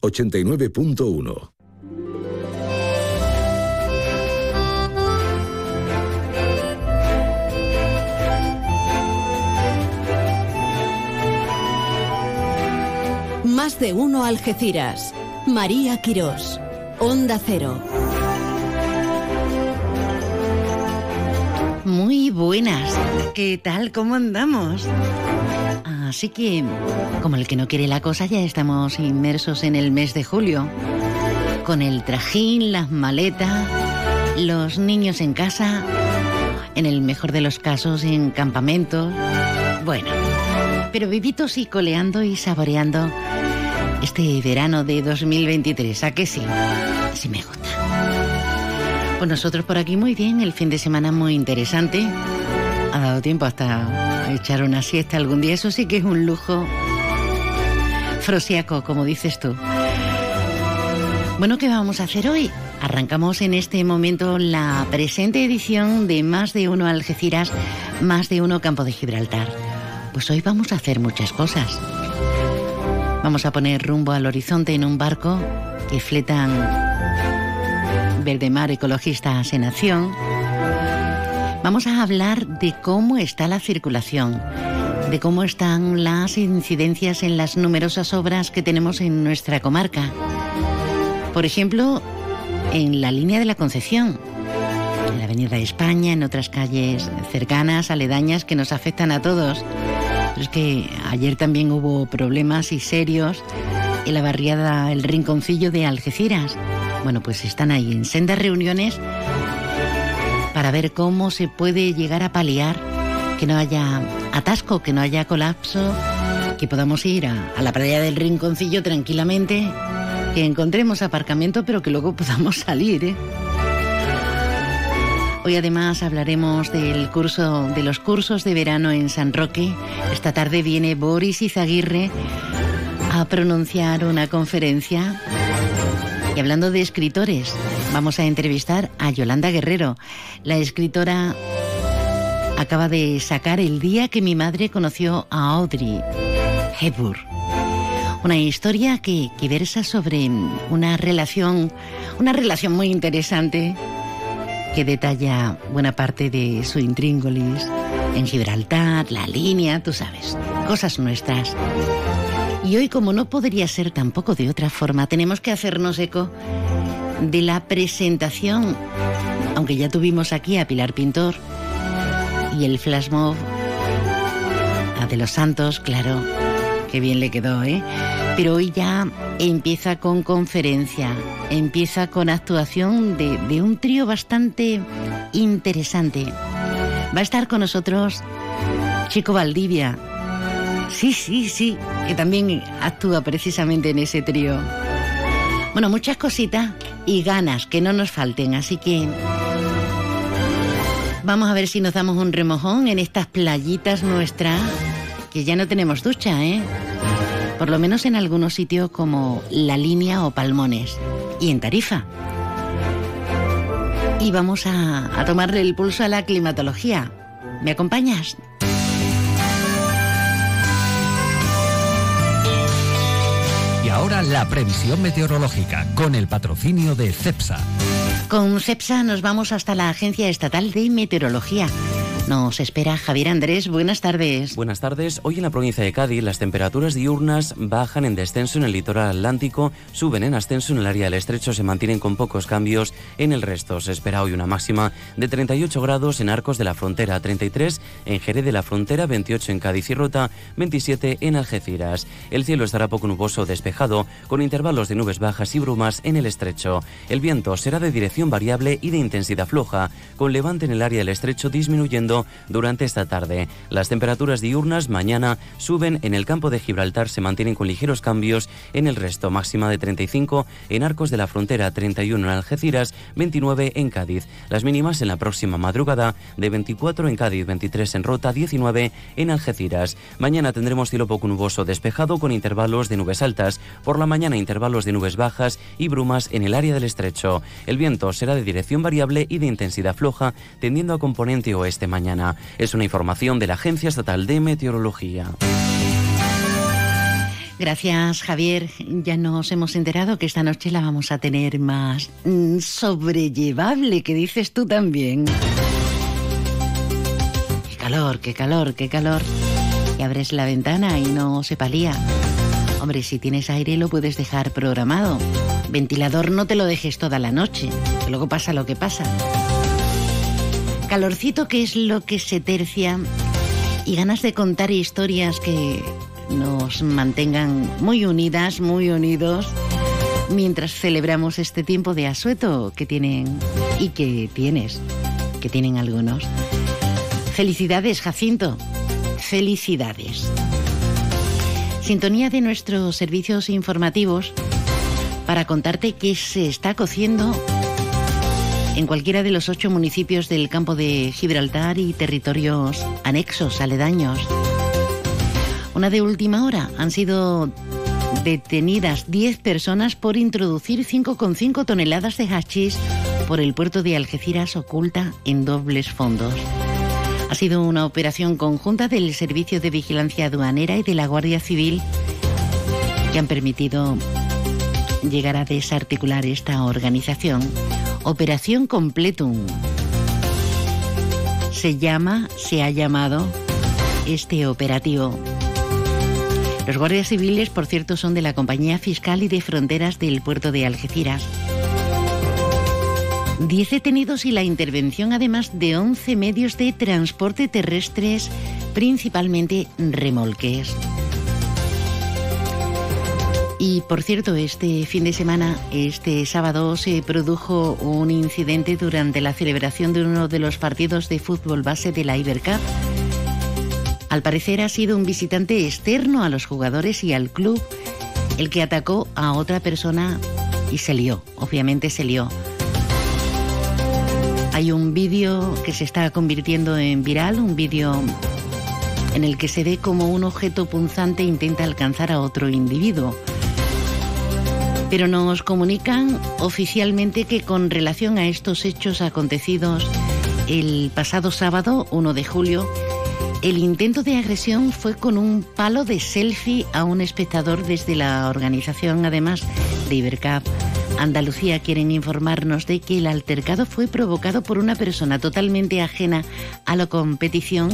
89.1. Más de uno Algeciras. María Quirós. Onda Cero. Muy buenas. ¿Qué tal? ¿Cómo andamos? Así que, como el que no quiere la cosa, ya estamos inmersos en el mes de julio. Con el trajín, las maletas, los niños en casa, en el mejor de los casos en campamentos. Bueno, pero vivitos y coleando y saboreando este verano de 2023. ¿A qué sí? Sí me gusta. Pues nosotros por aquí muy bien, el fin de semana muy interesante. Ha dado tiempo hasta echar una siesta algún día, eso sí que es un lujo frosiaco, como dices tú. Bueno, ¿qué vamos a hacer hoy? Arrancamos en este momento la presente edición de Más de Uno Algeciras, Más de Uno Campo de Gibraltar. Pues hoy vamos a hacer muchas cosas. Vamos a poner rumbo al horizonte en un barco que fletan Verdemar Ecologistas en Acción. Vamos a hablar de cómo está la circulación, de cómo están las incidencias en las numerosas obras que tenemos en nuestra comarca. Por ejemplo, en la línea de la Concepción, en la Avenida España, en otras calles cercanas, aledañas, que nos afectan a todos es que ayer también hubo problemas y serios en la barriada El Rinconcillo de Algeciras. Bueno, pues están ahí en sendas reuniones para ver cómo se puede llegar a paliar que no haya atasco, que no haya colapso, que podamos ir a, a la playa del Rinconcillo tranquilamente, que encontremos aparcamiento, pero que luego podamos salir, ¿eh? Hoy además hablaremos del curso de los cursos de verano en San Roque. Esta tarde viene Boris Izaguirre a pronunciar una conferencia. Y hablando de escritores, vamos a entrevistar a Yolanda Guerrero. La escritora acaba de sacar El día que mi madre conoció a Audrey Hepburn. Una historia que, versa sobre una relación, una relación muy interesante que detalla buena parte de su intríngulis en Gibraltar, la línea, tú sabes, cosas nuestras. Y hoy, como no podría ser tampoco de otra forma, tenemos que hacernos eco de la presentación, aunque ya tuvimos aquí a Pilar Pintor y el flash mob a de los Santos, claro, qué bien le quedó, ¿eh? Pero hoy ya empieza con conferencia, empieza con actuación de, un trío bastante interesante. Va a estar con nosotros Chico Valdivia. Sí, sí, sí, que también actúa precisamente en ese trío. Bueno, muchas cositas y ganas que no nos falten, así que vamos a ver si nos damos un remojón en estas playitas nuestras, que ya no tenemos ducha, ¿eh? por lo menos en algunos sitios como La Línea o Palmones, y en Tarifa. Y vamos a, a tomarle el pulso a la climatología. ¿Me acompañas? Ahora la previsión meteorológica con el patrocinio de CEPSA. Con CEPSA nos vamos hasta la Agencia Estatal de Meteorología nos espera Javier Andrés. Buenas tardes. Buenas tardes. Hoy en la provincia de Cádiz las temperaturas diurnas bajan en descenso en el litoral atlántico, suben en ascenso en el área del estrecho, se mantienen con pocos cambios en el resto. Se espera hoy una máxima de 38 grados en Arcos de la Frontera, 33 en Jerez de la Frontera, 28 en Cádiz y Rota, 27 en Algeciras. El cielo estará poco nuboso despejado, con intervalos de nubes bajas y brumas en el estrecho. El viento será de dirección variable y de intensidad floja, con levante en el área del estrecho disminuyendo durante esta tarde. Las temperaturas diurnas mañana suben en el campo de Gibraltar, se mantienen con ligeros cambios en el resto, máxima de 35 en Arcos de la Frontera, 31 en Algeciras, 29 en Cádiz. Las mínimas en la próxima madrugada de 24 en Cádiz, 23 en Rota, 19 en Algeciras. Mañana tendremos cielo poco nuboso despejado con intervalos de nubes altas. Por la mañana intervalos de nubes bajas y brumas en el área del estrecho. El viento será de dirección variable y de intensidad floja, tendiendo a componente oeste mañana. Es una información de la Agencia Estatal de Meteorología. Gracias, Javier. Ya nos hemos enterado que esta noche la vamos a tener más mm, sobrellevable, que dices tú también. Qué calor, qué calor, qué calor. Y abres la ventana y no se palía. Hombre, si tienes aire lo puedes dejar programado. Ventilador no te lo dejes toda la noche, luego pasa lo que pasa. Calorcito que es lo que se tercia y ganas de contar historias que nos mantengan muy unidas, muy unidos, mientras celebramos este tiempo de asueto que tienen y que tienes, que tienen algunos. Felicidades, Jacinto. Felicidades. Sintonía de nuestros servicios informativos para contarte qué se está cociendo en cualquiera de los ocho municipios del campo de Gibraltar y territorios anexos, aledaños. Una de última hora han sido detenidas 10 personas por introducir 5,5 toneladas de hachís por el puerto de Algeciras oculta en dobles fondos. Ha sido una operación conjunta del Servicio de Vigilancia Aduanera y de la Guardia Civil que han permitido llegar a desarticular esta organización. Operación Completum. Se llama, se ha llamado este operativo. Los guardias civiles, por cierto, son de la Compañía Fiscal y de Fronteras del puerto de Algeciras. Diez detenidos y la intervención además de 11 medios de transporte terrestres, principalmente remolques. Y por cierto, este fin de semana, este sábado, se produjo un incidente durante la celebración de uno de los partidos de fútbol base de la Ibercup al parecer ha sido un visitante externo a los jugadores y al club el que atacó a otra persona y se lió, obviamente se lió. Hay un vídeo que se está convirtiendo en viral, un vídeo en el que se ve como un objeto punzante intenta alcanzar a otro individuo. Pero nos comunican oficialmente que con relación a estos hechos acontecidos el pasado sábado, 1 de julio, el intento de agresión fue con un palo de selfie a un espectador desde la organización, además de Ibercap. Andalucía quieren informarnos de que el altercado fue provocado por una persona totalmente ajena a la competición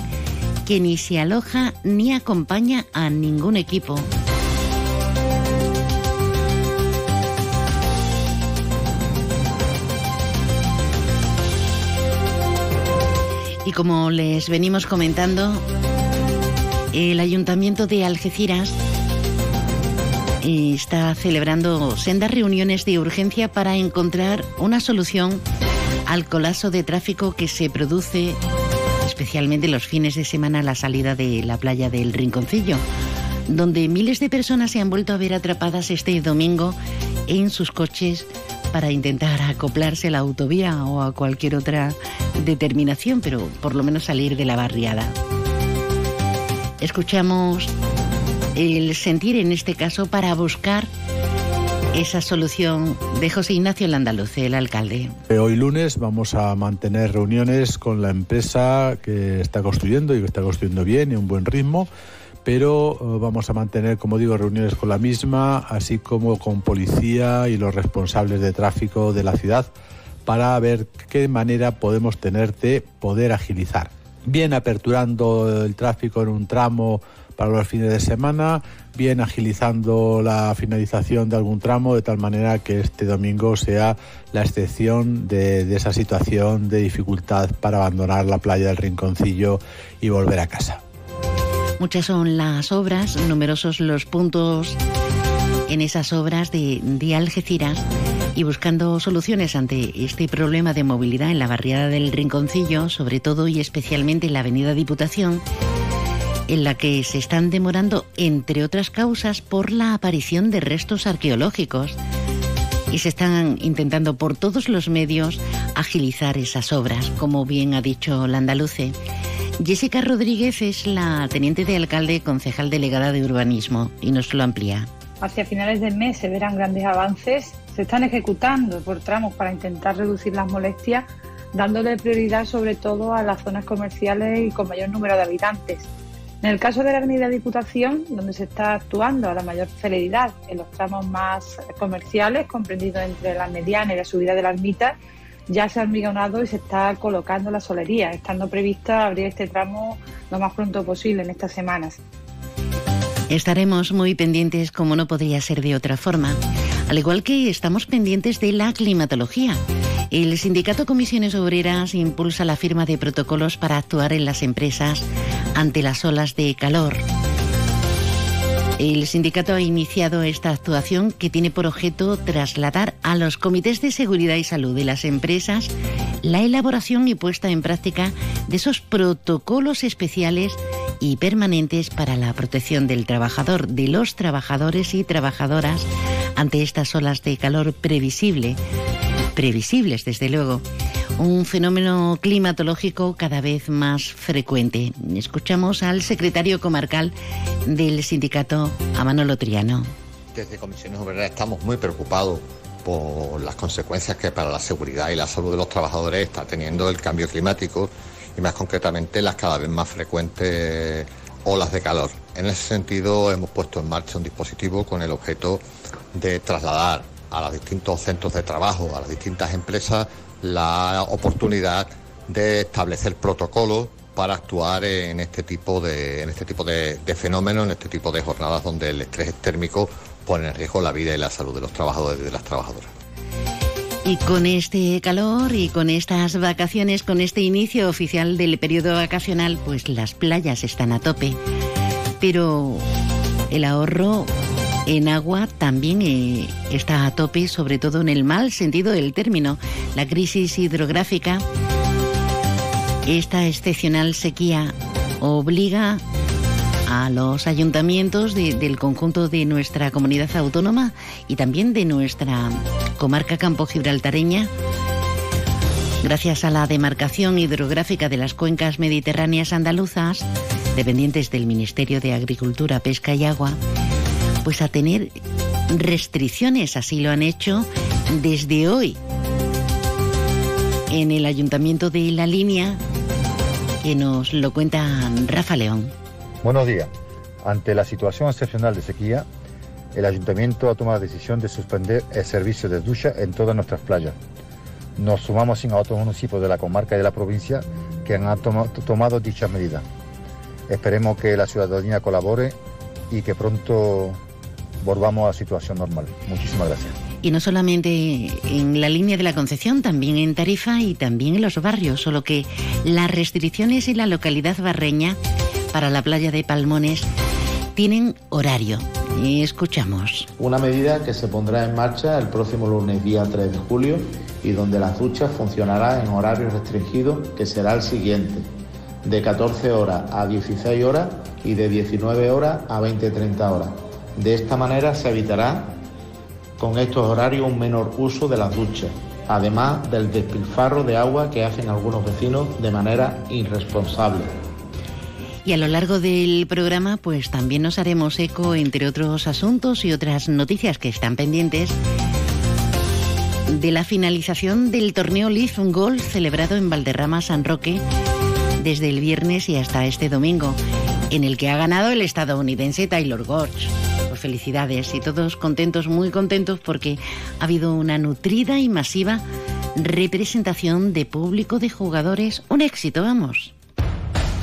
que ni se aloja ni acompaña a ningún equipo. Y como les venimos comentando, el Ayuntamiento de Algeciras está celebrando sendas reuniones de urgencia para encontrar una solución al colapso de tráfico que se produce especialmente los fines de semana la salida de la playa del Rinconcillo, donde miles de personas se han vuelto a ver atrapadas este domingo en sus coches para intentar acoplarse a la autovía o a cualquier otra determinación, pero por lo menos salir de la barriada. Escuchamos el sentir en este caso para buscar esa solución de José Ignacio Landaluce, el alcalde. Hoy lunes vamos a mantener reuniones con la empresa que está construyendo y que está construyendo bien y a un buen ritmo pero eh, vamos a mantener, como digo, reuniones con la misma, así como con policía y los responsables de tráfico de la ciudad, para ver qué manera podemos tener de poder agilizar. Bien aperturando el tráfico en un tramo para los fines de semana, bien agilizando la finalización de algún tramo de tal manera que este domingo sea la excepción de, de, esa situación de dificultad para abandonar la playa del Rinconcillo y volver a casa. Muchas son las obras, numerosos los puntos en esas obras de, de Algeciras y buscando soluciones ante este problema de movilidad en la barriada del Rinconcillo, sobre todo y especialmente en la Avenida Diputación, en la que se están demorando, entre otras causas, por la aparición de restos arqueológicos y se están intentando por todos los medios agilizar esas obras, como bien ha dicho Landaluce. Jessica Rodríguez es la teniente de alcalde, concejal delegada de urbanismo y nos lo amplía. Hacia finales del mes se verán grandes avances. Se están ejecutando por tramos para intentar reducir las molestias, dándole prioridad sobre todo a las zonas comerciales y con mayor número de habitantes. En el caso de la Avenida Diputación, donde se está actuando a la mayor celeridad en los tramos más comerciales, comprendidos entre la mediana y la subida de la ermita, ya se ha hormigonado y se está colocando la solería, estando prevista abrir este tramo lo más pronto posible en estas semanas. Estaremos muy pendientes como no podría ser de otra forma, al igual que estamos pendientes de la climatología. El sindicato Comisiones Obreras impulsa la firma de protocolos para actuar en las empresas ante las olas de calor. El sindicato ha iniciado esta actuación que tiene por objeto trasladar a los comités de seguridad y salud de las empresas la elaboración y puesta en práctica de esos protocolos especiales y permanentes para la protección del trabajador, de los trabajadores y trabajadoras ante estas olas de calor previsible, previsibles desde luego, un fenómeno climatológico cada vez más frecuente. Escuchamos al secretario comarcal del sindicato, a Manolo Triano. Desde Comisiones Obreras estamos muy preocupados por las consecuencias que para la seguridad y la salud de los trabajadores está teniendo el cambio climático y más concretamente las cada vez más frecuentes olas de calor. En ese sentido hemos puesto en marcha un dispositivo con el objeto de trasladar a los distintos centros de trabajo, a las distintas empresas, la oportunidad de establecer protocolos para actuar en este tipo de, en este tipo de, fenómenos, en este tipo de jornadas donde el estrés térmico pone en riesgo la vida y la salud de los trabajadores y de las trabajadoras. Y con este calor y con estas vacaciones, con este inicio oficial del periodo vacacional, pues las playas están a tope. Pero el ahorro en agua también eh, está a tope, sobre todo en el mal sentido del término. La crisis hidrográfica, esta excepcional sequía obliga a los ayuntamientos del conjunto de nuestra comunidad autónoma y también de nuestra comarca campo gibraltareña, gracias a la demarcación hidrográfica de las cuencas mediterráneas andaluzas, dependientes del Ministerio de Agricultura, Pesca y Agua, pues a tener restricciones, así lo han hecho desde hoy en el Ayuntamiento de La Línea, que nos lo cuenta Rafa León. Buenos días. Ante la situación excepcional de sequía, el ayuntamiento ha tomado la decisión de suspender el servicio de ducha en todas nuestras playas. Nos sumamos sin a otros municipios de la comarca y de la provincia que han tomado dichas medidas. Esperemos que la ciudadanía colabore y que pronto volvamos a la situación normal. Muchísimas gracias. Y no solamente en la línea de la Concepción, también en Tarifa y también en los barrios, solo que las restricciones en la localidad barreña para la playa de Palmones tienen horario. Y escuchamos. Una medida que se pondrá en marcha el próximo lunes día 3 de julio y donde las duchas funcionará en horario restringido que será el siguiente. De 14 horas a 16 horas y de 19 horas a 20-30 horas. De esta manera se evitará con estos horarios un menor uso de las duchas, además del despilfarro de agua que hacen algunos vecinos de manera irresponsable. Y a lo largo del programa, pues también nos haremos eco, entre otros asuntos y otras noticias que están pendientes, de la finalización del torneo Leaf Golf celebrado en Valderrama San Roque desde el viernes y hasta este domingo, en el que ha ganado el estadounidense Taylor Gorge. Felicidades y todos contentos, muy contentos porque ha habido una nutrida y masiva representación de público de jugadores. Un éxito, vamos.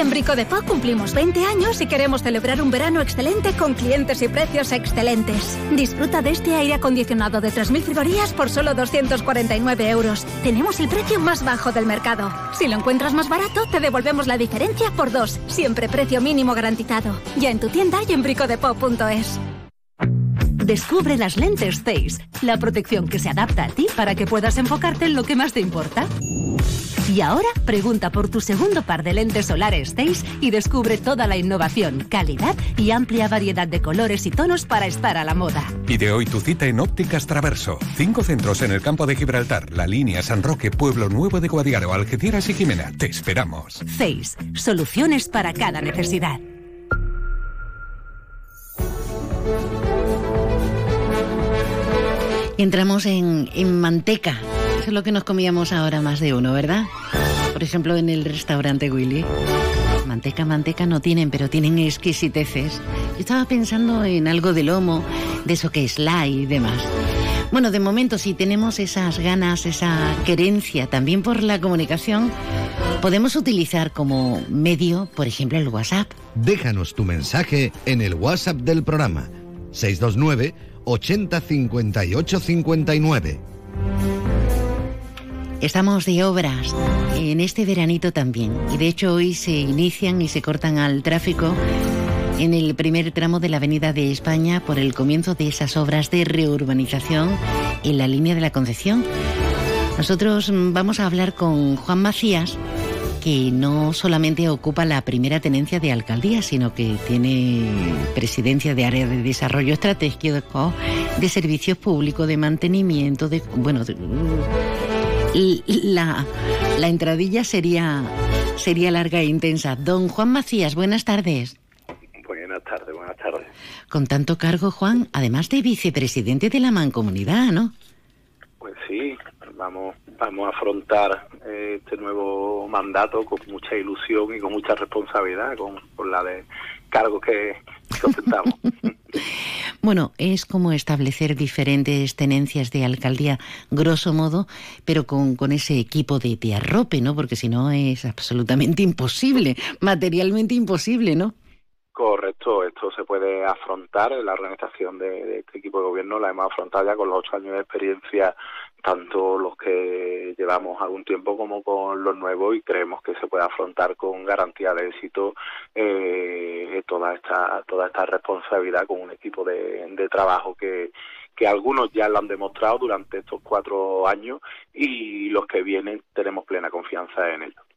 En Brico de Po cumplimos 20 años y queremos celebrar un verano excelente con clientes y precios excelentes. Disfruta de este aire acondicionado de 3.000 frigorías por solo 249 euros. Tenemos el precio más bajo del mercado. Si lo encuentras más barato, te devolvemos la diferencia por dos. Siempre precio mínimo garantizado. Ya en tu tienda y en bricodepo.es. Descubre las lentes Zeiss, la protección que se adapta a ti para que puedas enfocarte en lo que más te importa. Y ahora pregunta por tu segundo par de lentes solares Zeiss y descubre toda la innovación, calidad y amplia variedad de colores y tonos para estar a la moda. Pide hoy tu cita en Ópticas Traverso. Cinco centros en el campo de Gibraltar, La Línea, San Roque, Pueblo Nuevo de Guadiaro, Algeciras y Jimena. Te esperamos. Zeiss, soluciones para cada necesidad. Entramos en, en manteca. Es lo que nos comíamos ahora más de uno, ¿verdad? Por ejemplo, en el restaurante Willy. Manteca, manteca no tienen, pero tienen exquisiteces. Yo estaba pensando en algo de lomo, de eso que es la y demás. Bueno, de momento, si tenemos esas ganas, esa querencia también por la comunicación, podemos utilizar como medio, por ejemplo, el WhatsApp. Déjanos tu mensaje en el WhatsApp del programa 629 80 58 59. Estamos de obras en este veranito también y de hecho hoy se inician y se cortan al tráfico en el primer tramo de la Avenida de España por el comienzo de esas obras de reurbanización en la línea de la Concepción. Nosotros vamos a hablar con Juan Macías, que no solamente ocupa la primera tenencia de alcaldía, sino que tiene presidencia de área de desarrollo estratégico, de servicios públicos, de mantenimiento, de bueno, la, la entradilla sería sería larga e intensa. Don Juan Macías, buenas tardes. Buenas tardes, buenas tardes. Con tanto cargo, Juan, además de vicepresidente de la Mancomunidad, ¿no? Pues sí, vamos, vamos a afrontar eh, este nuevo mandato con mucha ilusión y con mucha responsabilidad, con, con la de cargos que, Bueno, es como establecer diferentes tenencias de alcaldía, grosso modo, pero con, con ese equipo de, de arrope, ¿no? Porque si no es absolutamente imposible, materialmente imposible, ¿no? Correcto, esto se puede afrontar, la organización de, este equipo de gobierno la hemos afrontado ya con los ocho años de experiencia, tanto los que llevamos algún tiempo como con los nuevos y creemos que se puede afrontar con garantía de éxito eh, toda esta toda esta responsabilidad con un equipo de, de trabajo que, que algunos ya lo han demostrado durante estos cuatro años y los que vienen tenemos plena confianza en ellos.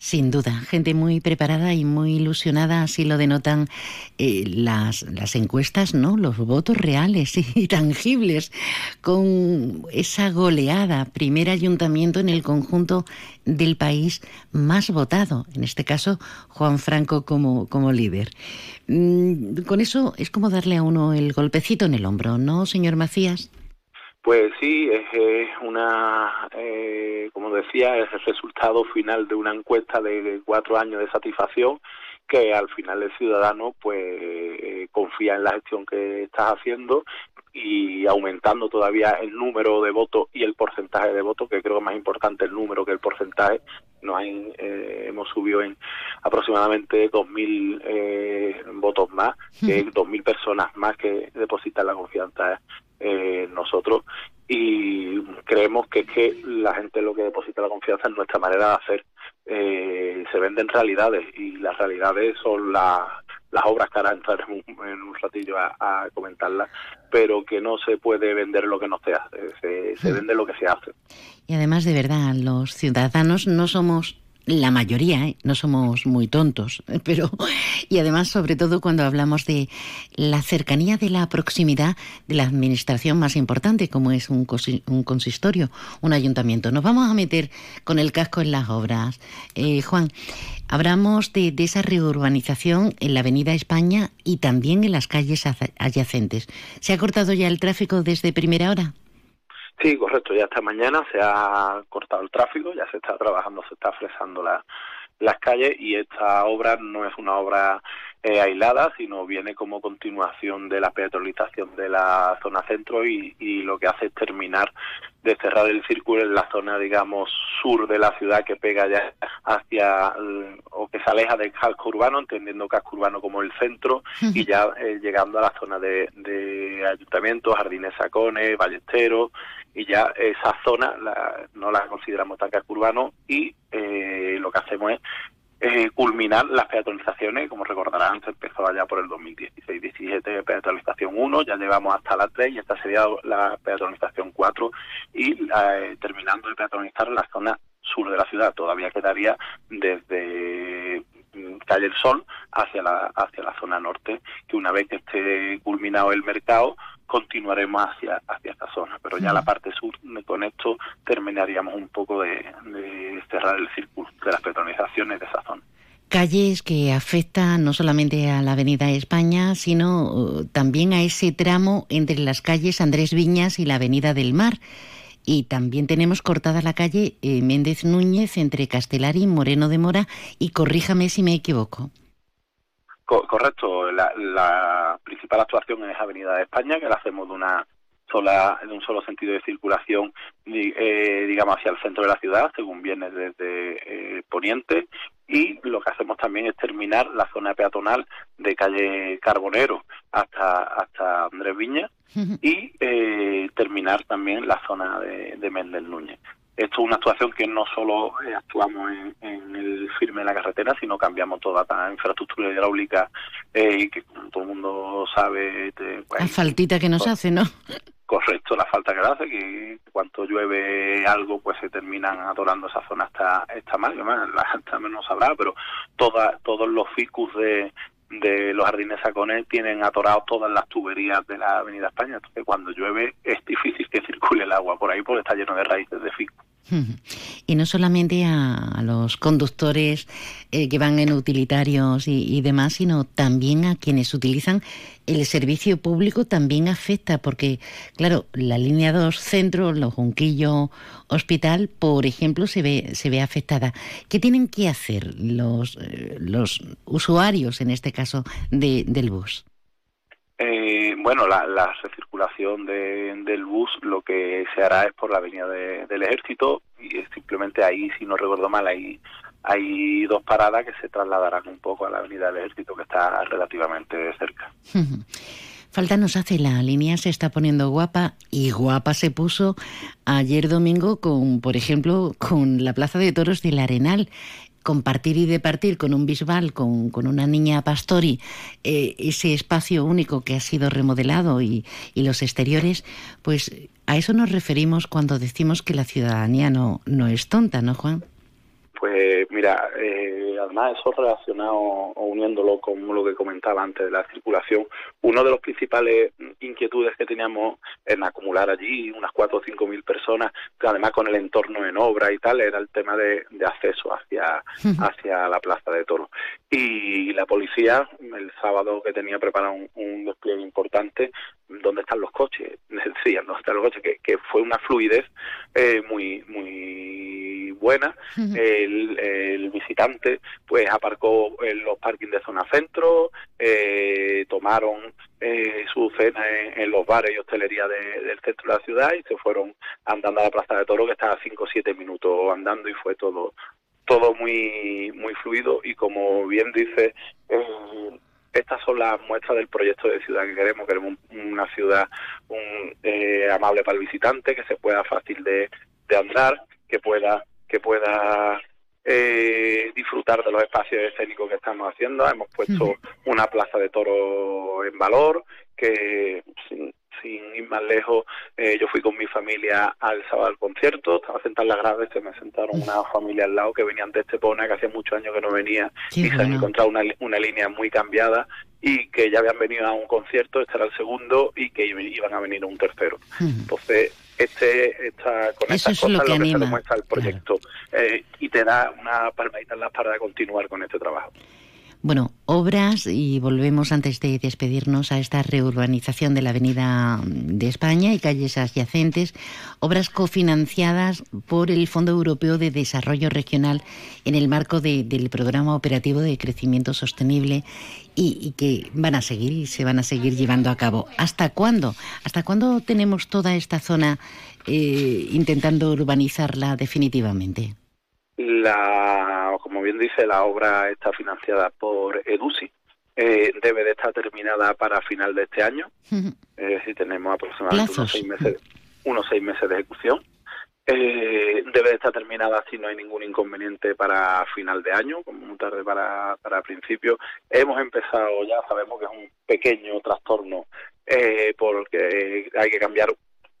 Sin duda, gente muy preparada y muy ilusionada, así lo denotan eh, las, encuestas, ¿no? Los votos reales y tangibles, con esa goleada, primer ayuntamiento en el conjunto del país más votado, en este caso Juan Franco como, como líder. Mm, con eso es como darle a uno el golpecito en el hombro, ¿no, señor Macías? Pues sí, es, una, eh, como decía, es el resultado final de una encuesta de cuatro años de satisfacción que al final el ciudadano pues eh, confía en la gestión que estás haciendo y aumentando todavía el número de votos y el porcentaje de votos, que creo que es más importante el número que el porcentaje. Nos hay, eh, hemos subido en aproximadamente 2.000 eh, votos más, que 2.000 personas más que depositan la confianza eh, nosotros y creemos que es que la gente lo que deposita la confianza en nuestra manera de hacer. Eh, se venden realidades y las realidades son las las obras que ahora entrar en un, en un ratillo a, a, comentarlas, pero que no se puede vender lo que no se hace, se, se vende lo que se hace. Y además, de verdad, los ciudadanos no somos la mayoría, ¿eh? no somos muy tontos, pero y además sobre todo cuando hablamos de la cercanía de la proximidad de la administración más importante como es un, un consistorio, un ayuntamiento. Nos vamos a meter con el casco en las obras. Eh, Juan, hablamos de, de esa reurbanización en la Avenida España y también en las calles adyacentes. ¿Se ha cortado ya el tráfico desde primera hora? Sí, correcto. Ya esta mañana se ha cortado el tráfico, ya se está trabajando, se está fresando la, las calles y esta obra no es una obra eh, aislada, sino viene como continuación de la peatonalización de la zona centro y, y, lo que hace es terminar de cerrar el círculo en la zona, digamos, sur de la ciudad que pega ya hacia o que se aleja del casco urbano, entendiendo casco urbano como el centro y ya eh, llegando a la zona de, de ayuntamientos, jardines sacones, ballesteros y ya esa zona la, no la consideramos tan casco urbano y eh, lo que hacemos es eh, culminar las peatonalizaciones, como recordarán, se empezó allá por el 2016-17 peatonalización 1, ya llevamos hasta la 3 y esta sería la peatonalización 4 y eh, terminando de peatonalizar la zona sur de la ciudad. Todavía quedaría desde calle El Sol hacia la, hacia la zona norte, que una vez que esté culminado el mercado, continuaremos hacia, hacia esta zona. Pero ya la parte sur, con esto, terminaríamos un poco de, de cerrar el círculo de las petronizaciones de esa zona calles que afectan no solamente a la Avenida España, sino uh, también a ese tramo entre las calles Andrés Viñas y la Avenida del Mar. Y también tenemos cortada la calle eh, Méndez Núñez entre Castellari, Moreno de Mora y corríjame si me equivoco. Correcto, la, principal actuación es Avenida de España, que la hacemos de una sola de un solo sentido de circulación eh, digamos hacia el centro de la ciudad según viene desde eh, Poniente. Y lo que hacemos también es terminar la zona peatonal de calle Carbonero hasta hasta Andrés Viña y eh, terminar también la zona de, de Mendel Núñez. Esto es una actuación que no solo eh, actuamos en, el firme de la carretera, sino cambiamos toda la infraestructura hidráulica eh, que todo el mundo sabe. la faltita que nos hace, ¿no? Correcto, la falta que hace, que cuando llueve algo, pues se terminan adorando esa zona hasta, está mal, la gente no sabrá, pero toda, todos los ficus de, de los jardines Sacones tienen atorados todas las tuberías de la Avenida España. Entonces, cuando llueve es difícil que circule el agua por ahí porque está lleno de raíces de ficus. Y no solamente a, los conductores eh, que van en utilitarios y, demás, sino también a quienes utilizan el servicio público también afecta, porque, claro, la línea 2 centro, los Junquillo Hospital, por ejemplo, se ve, se ve afectada. ¿Qué tienen que hacer los, eh, los usuarios, en este caso, del bus? Eh, bueno, la, la recirculación del bus lo que se hará es por la avenida del Ejército y simplemente ahí, si no recuerdo mal, hay, hay dos paradas que se trasladarán un poco a la avenida del Ejército que está relativamente cerca. Falta nos hace, la línea se está poniendo guapa y guapa se puso ayer domingo con, por ejemplo, con la Plaza de Toros del Arenal compartir y departir con un bisbal, con, con una niña pastori, eh, ese espacio único que ha sido remodelado y, los exteriores, pues a eso nos referimos cuando decimos que la ciudadanía no, no es tonta, ¿no, Juan? Pues mira, eh, además eso relacionado o uniéndolo con lo que comentaba antes de la circulación, uno de los principales inquietudes que teníamos en acumular allí unas cuatro o cinco mil personas, además con el entorno en obra y tal, era el tema de, acceso hacia, hacia la plaza de toros. Y la policía, el sábado que tenía preparado un, despliegue importante, ¿dónde están los coches? Decían, ¿dónde están los coches? Que, que fue una fluidez eh, muy, muy buena. el, visitante pues aparcó en los parkings de zona centro, eh, tomaron eh, su cena en, los bares y hostelería del centro de la ciudad y se fueron andando a la Plaza de Toro que estaba 5 o 7 minutos andando y fue todo todo muy muy fluido y como bien dice eh, estas son las muestras del proyecto de ciudad que queremos. Queremos una ciudad un, eh, amable para el visitante, que se pueda fácil de, de andar, que pueda que pueda eh, disfrutar de los espacios escénicos que estamos haciendo. Hemos puesto una plaza de toro en valor, que sin, ir más lejos, eh, yo fui con mi familia al sábado al concierto, estaba sentado en la grave, se me sentaron una familia al lado que venían de Estepona, que hacía muchos años que no venía, y se han encontrado una, una línea muy cambiada y que ya habían venido a un concierto, este era el segundo, y que iban a venir a un tercero. Entonces, este, esta, con estas cosas lo que, se demuestra el proyecto eh, y te da una palmadita en la para continuar con este trabajo. Bueno, obras y volvemos antes de despedirnos a esta reurbanización de la Avenida de España y calles adyacentes, obras cofinanciadas por el Fondo Europeo de Desarrollo Regional en el marco del Programa Operativo de Crecimiento Sostenible y, que van a seguir y se van a seguir llevando a cabo. ¿Hasta cuándo? ¿Hasta cuándo tenemos toda esta zona eh, intentando urbanizarla definitivamente? La, como bien dice, la obra está financiada por EDUSI. Eh, debe de estar terminada para final de este año. Es decir, tenemos aproximadamente unos seis, meses, unos seis meses de ejecución. Eh, debe de estar terminada si no hay ningún inconveniente para final de año, como muy tarde para, para principio. Hemos empezado ya, sabemos que es un pequeño trastorno eh, porque hay que cambiar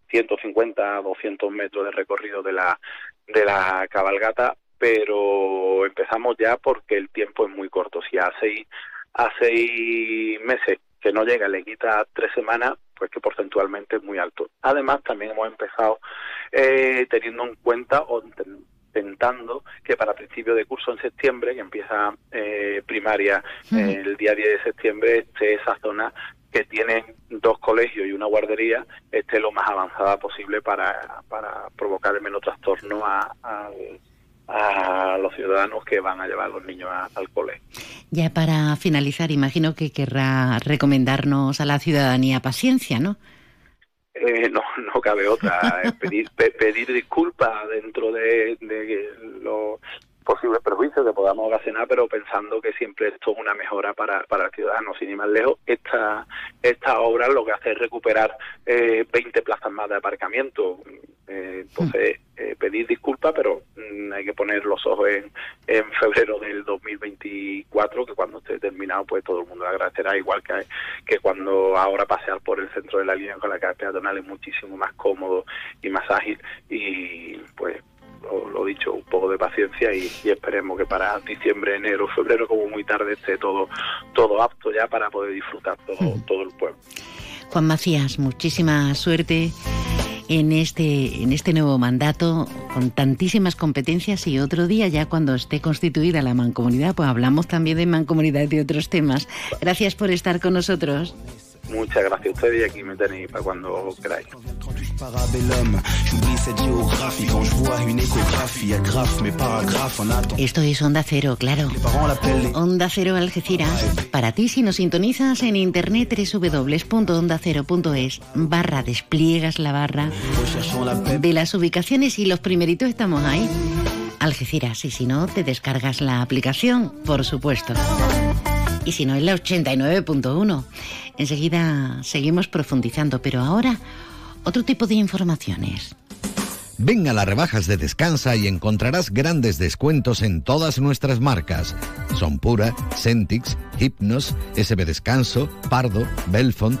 150 200 metros de recorrido de la de la cabalgata, pero empezamos ya porque el tiempo es muy corto. Si a seis, a seis meses que no llega le quita tres semanas, pues que porcentualmente es muy alto. Además, también hemos empezado eh, teniendo en cuenta o intentando que para principio de curso en septiembre, que empieza eh, primaria el día 10 de septiembre, esté esa zona que tiene dos colegios y una guardería esté lo más avanzada posible para, para provocar el menos trastorno a, a, los ciudadanos que van a llevar a los niños al colegio. Ya para finalizar, imagino que querrá recomendarnos a la ciudadanía paciencia, ¿no? Eh, no, no cabe otra. pedir, pedir disculpas dentro de, de los posibles perjuicios que podamos ocasionar, pero pensando que siempre esto es una mejora para, para el ciudadano. Sin ir más lejos, esta, esta obra lo que hace es recuperar eh, 20 plazas más de aparcamiento. Eh, entonces, eh, pedir disculpas, pero mm, hay que poner los ojos en, en febrero del 2024, que cuando esté terminado, pues todo el mundo agradecerá, igual que, que cuando ahora pasear por el centro de la línea con la carta peatonal es muchísimo más cómodo y más ágil. Y pues lo, dicho, un poco de paciencia y, esperemos que para diciembre, enero, febrero, como muy tarde, esté todo, todo apto ya para poder disfrutar todo, todo el pueblo. Juan Macías, muchísima suerte en este, en este nuevo mandato con tantísimas competencias y otro día ya cuando esté constituida la mancomunidad, pues hablamos también de mancomunidad y de otros temas. Gracias por estar con nosotros. Muchas gracias a ustedes y aquí me tenéis para cuando queráis. Esto es Onda Cero, claro. Onda Cero Algeciras. Para ti, si nos sintonizas en internet www.ondacero.es barra despliegas la barra de las ubicaciones y los primeritos estamos ahí. Algeciras, y si no, te descargas la aplicación, por supuesto. Y si no, es la 89.1. Enseguida seguimos profundizando, pero ahora otro tipo de informaciones. Ven a las rebajas de Descansa y encontrarás grandes descuentos en todas nuestras marcas. Son Pura, Centix, Hypnos, SB Descanso, Pardo, Belfont,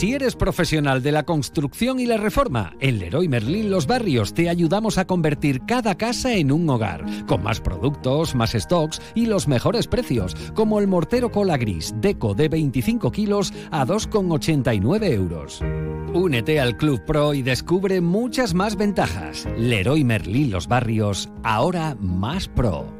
Si eres profesional de la construcción y la reforma, en Leroy Merlin Los Barrios te ayudamos a convertir cada casa en un hogar, con más productos, más stocks y los mejores precios, como el mortero cola gris Deco de 25 kilos a 2,89 euros. Únete al Club Pro y descubre muchas más ventajas. Leroy Merlin Los Barrios, ahora más pro.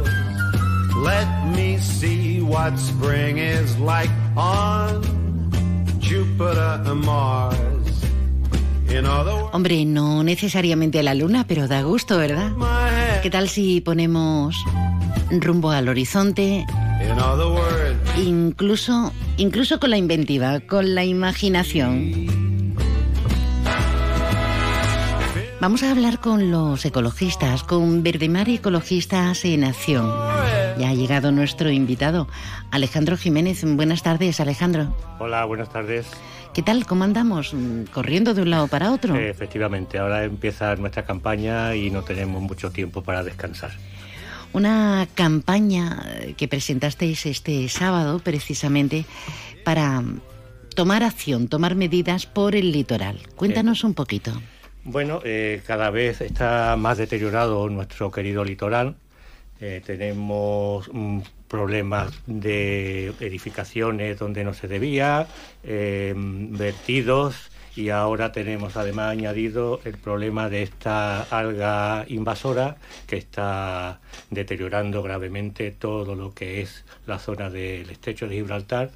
Let me see what spring is like on Jupiter and Mars. Hombre, no necesariamente la luna, pero da gusto, ¿verdad? ¿Qué tal si ponemos rumbo al horizonte? Incluso, incluso con la inventiva, con la imaginación. Vamos a hablar con los ecologistas, con Verdemar Ecologistas en Acción. Ya ha llegado nuestro invitado, Alejandro Jiménez. Buenas tardes, Alejandro. Hola, buenas tardes. ¿Qué tal? ¿Cómo andamos? ¿Corriendo de un lado para otro? efectivamente, ahora empieza nuestra campaña y no tenemos mucho tiempo para descansar. Una campaña que presentasteis este sábado precisamente para tomar acción, tomar medidas por el litoral. Cuéntanos un poquito. Bueno, eh, cada vez está más deteriorado nuestro querido litoral. Eh, tenemos mm, problemas de edificaciones donde no se debía, eh, vertidos y ahora tenemos además añadido el problema de esta alga invasora que está deteriorando gravemente todo lo que es la zona del estrecho de Gibraltar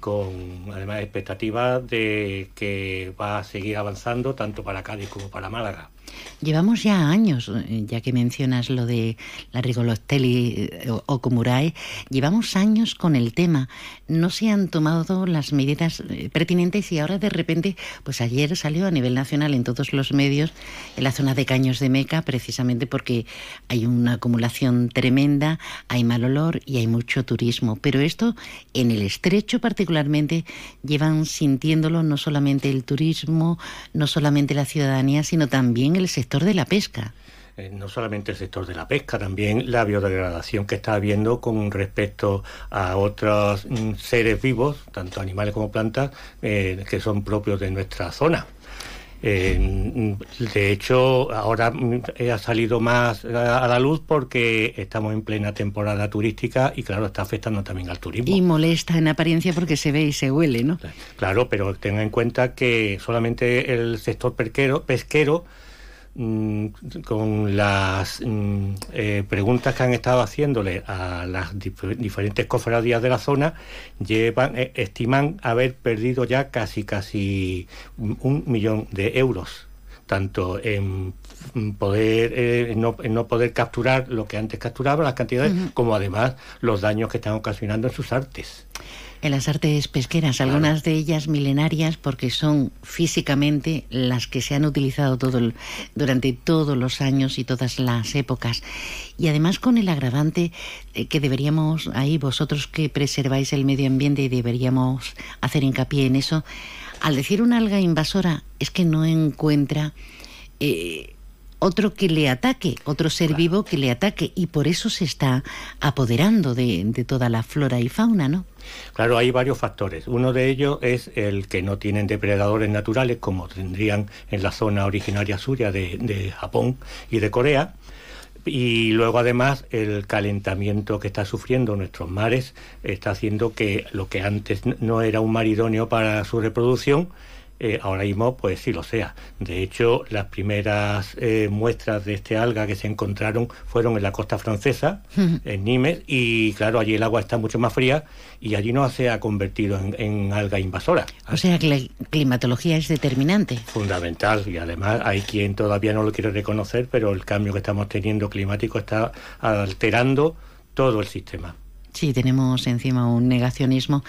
con además expectativas de que va a seguir avanzando tanto para Cádiz como para Málaga. Llevamos ya años, ya que mencionas lo de la Rigolostelli eh, o, o llevamos años con el tema. No se han tomado las medidas eh, pertinentes y ahora de repente, pues ayer salió a nivel nacional en todos los medios en la zona de Caños de Meca, precisamente porque hay una acumulación tremenda, hay mal olor y hay mucho turismo. Pero esto en el estrecho particularmente llevan sintiéndolo no solamente el turismo, no solamente la ciudadanía, sino también el sector de la pesca. Eh, no solamente el sector de la pesca, también la biodegradación que está habiendo con respecto a otros mm, seres vivos, tanto animales como plantas, eh, que son propios de nuestra zona. Eh, de hecho, ahora mm, ha salido más a la luz porque estamos en plena temporada turística y claro, está afectando también al turismo. Y molesta en apariencia porque se ve y se huele, ¿no? Claro, pero tenga en cuenta que solamente el sector pesquero, pesquero Mm, con las mm, eh, preguntas que han estado haciéndole a las diferentes cofradías de la zona, llevan, eh, estiman haber perdido ya casi casi un millón de euros tanto en poder eh, no, no, poder capturar lo que antes capturaba las cantidades como además los daños que están ocasionando en sus artes. En las artes pesqueras, algunas de ellas milenarias porque son físicamente las que se han utilizado todo durante todos los años y todas las épocas. Y además con el agravante eh, que deberíamos, ahí vosotros que preserváis el medio ambiente y deberíamos hacer hincapié en eso, al decir una alga invasora es que no encuentra... Eh, otro que le ataque, otro ser vivo que le ataque, y por eso se está apoderando de, de, toda la flora y fauna, ¿no? Claro, hay varios factores. Uno de ellos es el que no tienen depredadores naturales, como tendrían en la zona originaria suya de, de Japón y de Corea. Y luego además el calentamiento que está sufriendo nuestros mares está haciendo que lo que antes no era un mar idóneo para su reproducción, eh, ahora mismo pues sí lo sea. De hecho, las primeras eh, muestras de este alga que se encontraron fueron en la costa francesa, en Nimes, y claro, allí el agua está mucho más fría y allí no se ha convertido en, alga invasora. O sea que la climatología es determinante. Fundamental, y además hay quien todavía no lo quiere reconocer, pero el cambio que estamos teniendo climático está alterando todo el sistema. Sí, tenemos encima un negacionismo.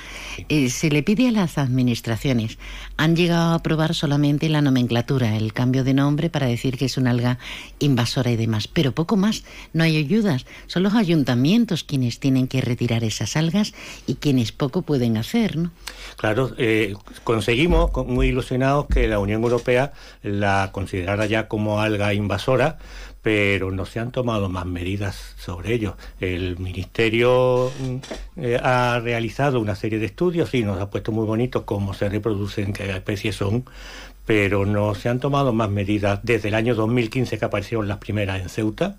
Eh, se le pide a las administraciones. Han llegado a aprobar solamente la nomenclatura, el cambio de nombre para decir que es una alga invasora y demás. Pero poco más. No hay ayudas. Son los ayuntamientos quienes tienen que retirar esas algas y quienes poco pueden hacer, ¿no? Claro, eh, conseguimos, muy ilusionados, que la Unión Europea la considerara ya como alga invasora pero no se han tomado más medidas sobre ello. El Ministerio mm, eh, ha realizado una serie de estudios y nos ha puesto muy bonito cómo se reproducen, qué especies son, pero no se han tomado más medidas desde el año 2015 que aparecieron las primeras en Ceuta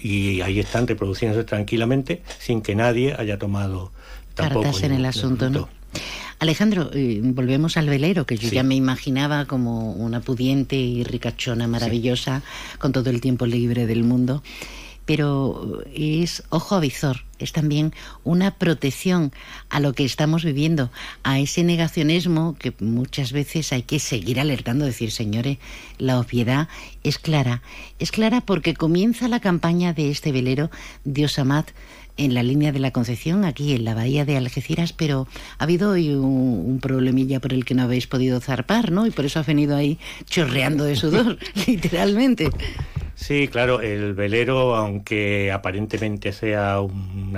y ahí están reproduciéndose tranquilamente sin que nadie haya tomado tampoco cartas en el asunto, ¿no? Alejandro, eh, volvemos al velero, que yo ya me imaginaba como una pudiente y ricachona maravillosa, con todo el tiempo libre del mundo. Pero es ojo a visor, es también una protección a lo que estamos viviendo, a ese negacionismo que muchas veces hay que seguir alertando, decir, señores, la obviedad es clara. Es clara porque comienza la campaña de este velero, Dios Amad, en la línea de la Concepción, aquí en la bahía de Algeciras, pero ha habido hoy un, problemilla por el que no habéis podido zarpar, ¿no? Y por eso ha venido ahí chorreando de sudor, literalmente. Sí, claro, el velero, aunque aparentemente sea un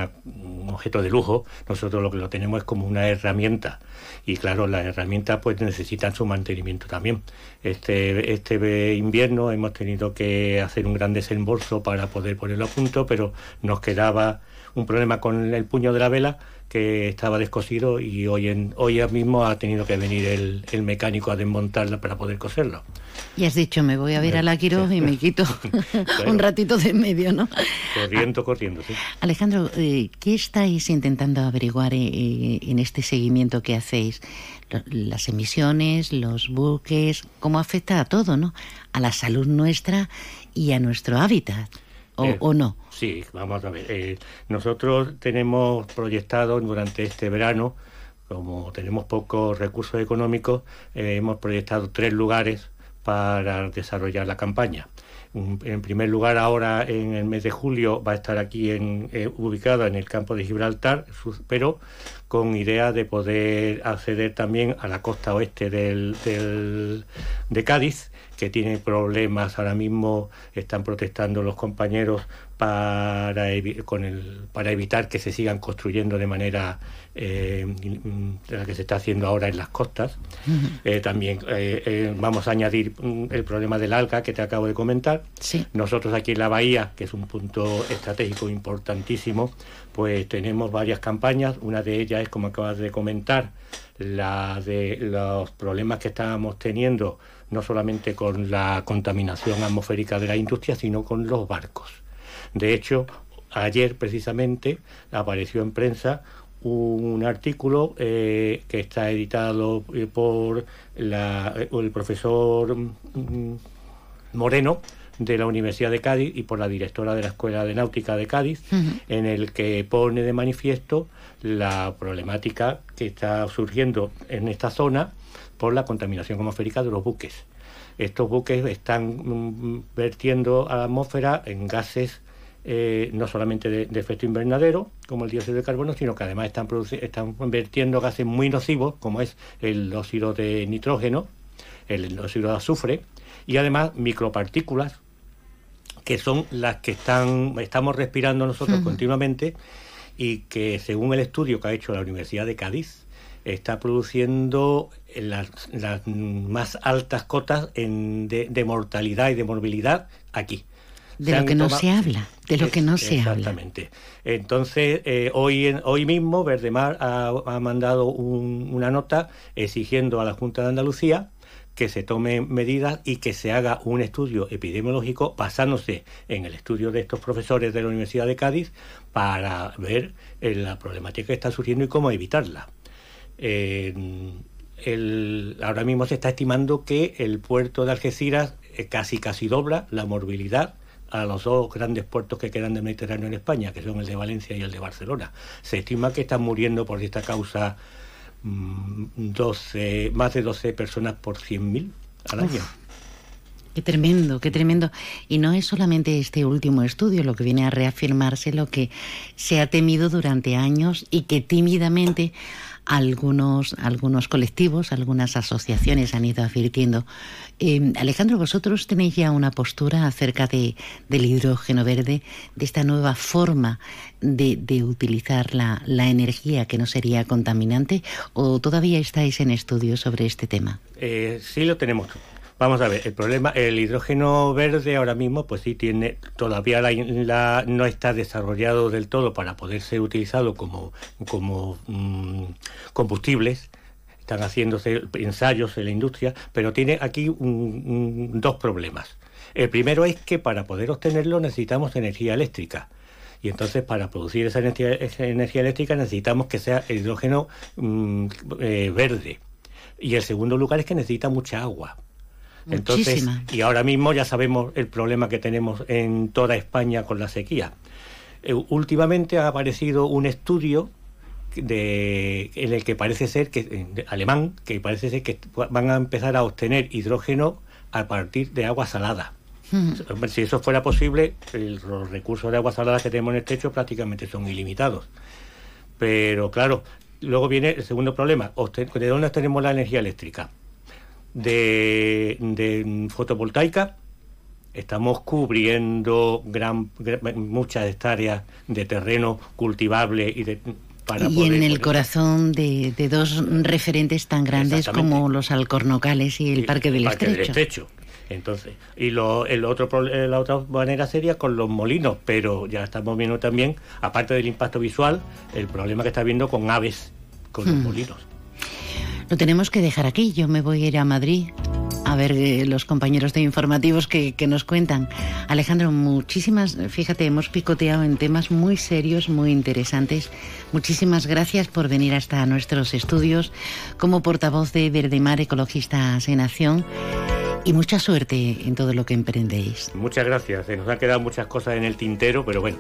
objeto de lujo, nosotros lo que lo tenemos es como una herramienta. Y claro, las herramientas pues necesitan su mantenimiento también. Este, este invierno hemos tenido que hacer un gran desembolso para poder ponerlo a punto, pero nos quedaba un problema con el puño de la vela que estaba descosido y hoy, en, hoy mismo ha tenido que venir el, mecánico a desmontarla para poder coserlo. Y has dicho, me voy a ver a la Quiroz y me quito un ratito de en medio, ¿no? Corriendo, corriendo, sí. Alejandro, eh, ¿qué estáis intentando averiguar eh, eh, en este seguimiento que hacéis? Las emisiones, los buques, ¿cómo afecta a todo, ¿no? A la salud nuestra y a nuestro hábitat. Eh, ¿O, no? Sí, vamos a ver. Eh, nosotros tenemos proyectado durante este verano como tenemos pocos recursos económicos, eh, hemos proyectado tres lugares para desarrollar la campaña. En primer lugar, ahora en el mes de julio va a estar aquí en, eh, ubicado en el campo de Gibraltar, pero con idea de poder acceder también a la costa oeste del, de Cádiz, que tiene problemas ahora mismo, están protestando los compañeros para, con el, para evitar que se sigan construyendo de manera eh, la que se está haciendo ahora en las costas. Eh, también eh, eh, vamos a añadir mm, el problema del alga que te acabo de comentar. Nosotros aquí en la bahía, que es un punto estratégico importantísimo, pues tenemos varias campañas. Una de ellas es, como acabas de comentar, la de los problemas que estábamos teniendo no solamente con la contaminación atmosférica de la industria, sino con los barcos. De hecho, ayer precisamente apareció en prensa un artículo eh, que está editado eh, por el profesor mm, Moreno de la Universidad de Cádiz y por la directora de la Escuela de Náutica de Cádiz, en el que pone de manifiesto la problemática que está surgiendo en esta zona por la contaminación atmosférica de los buques. Estos buques están mm, vertiendo a la atmósfera en gases eh, no solamente de, efecto invernadero, como el dióxido de carbono, sino que además están, están vertiendo gases muy nocivos, como es el óxido de nitrógeno, el óxido de azufre, y además micropartículas, que son las que están, estamos respirando nosotros continuamente y que según el estudio que ha hecho la Universidad de Cádiz, está produciendo las, más altas cotas de, mortalidad y de morbilidad aquí. De lo que no se habla, de lo que no se habla. Exactamente. Entonces, eh, hoy, hoy mismo Verdemar ha, mandado una nota exigiendo a la Junta de Andalucía que se tomen medidas y que se haga un estudio epidemiológico basándose en el estudio de estos profesores de la Universidad de Cádiz para ver eh, la problemática que está surgiendo y cómo evitarla. Ahora mismo se está estimando que el puerto de Algeciras eh, casi casi dobla la morbilidad a los dos grandes puertos que quedan del Mediterráneo en España, que son el de Valencia y el de Barcelona. Se estima que están muriendo por esta causa 12, mm, más de 12 personas por 100.000 al año. Qué tremendo, qué tremendo. Y no es solamente este último estudio lo que viene a reafirmarse lo que se ha temido durante años y que tímidamente algunos, algunos colectivos, algunas asociaciones han ido advirtiendo. Eh, Alejandro, vosotros tenéis ya una postura acerca de, del hidrógeno verde, de esta nueva forma de, de utilizar la, la, energía que no sería contaminante, o todavía estáis en estudio sobre este tema? Eh, sí, lo tenemos Vamos a ver, el problema, el hidrógeno verde ahora mismo, pues sí tiene, todavía la, no está desarrollado del todo para poder ser utilizado como, como mm, combustibles. Están haciéndose ensayos en la industria, pero tiene aquí dos problemas. El primero es que para poder obtenerlo necesitamos energía eléctrica. Y entonces para producir esa energía, energía eléctrica necesitamos que sea hidrógeno mm, eh, verde. Y el segundo lugar es que necesita mucha agua. Entonces, y ahora mismo ya sabemos el problema que tenemos en toda España con la sequía. Eh, últimamente ha aparecido un estudio de, en el que parece ser que alemán que parece ser que van a empezar a obtener hidrógeno a partir de agua salada. Si eso fuera posible, los recursos de agua salada que tenemos en el techo prácticamente son ilimitados. Pero claro, luego viene el segundo problema. ¿De dónde tenemos la energía eléctrica? De, fotovoltaica. Estamos cubriendo gran, muchas hectáreas de terreno cultivable y de, para y en el corazón de, dos referentes tan grandes como los Alcornocales y el Parque del Estrecho. Entonces, y lo, el otro, la otra manera sería con los molinos, pero ya estamos viendo también, aparte del impacto visual, el problema que está viendo con aves, con los hmm. molinos. Lo tenemos que dejar aquí. Yo me voy a ir a Madrid a ver eh, los compañeros de informativos que, nos cuentan. Alejandro, muchísimas, fíjate, hemos picoteado en temas muy serios, muy interesantes. Muchísimas gracias por venir hasta nuestros estudios como portavoz de Verdemar Ecologistas en Acción y mucha suerte en todo lo que emprendéis. Muchas gracias. Se nos han quedado muchas cosas en el tintero, pero bueno,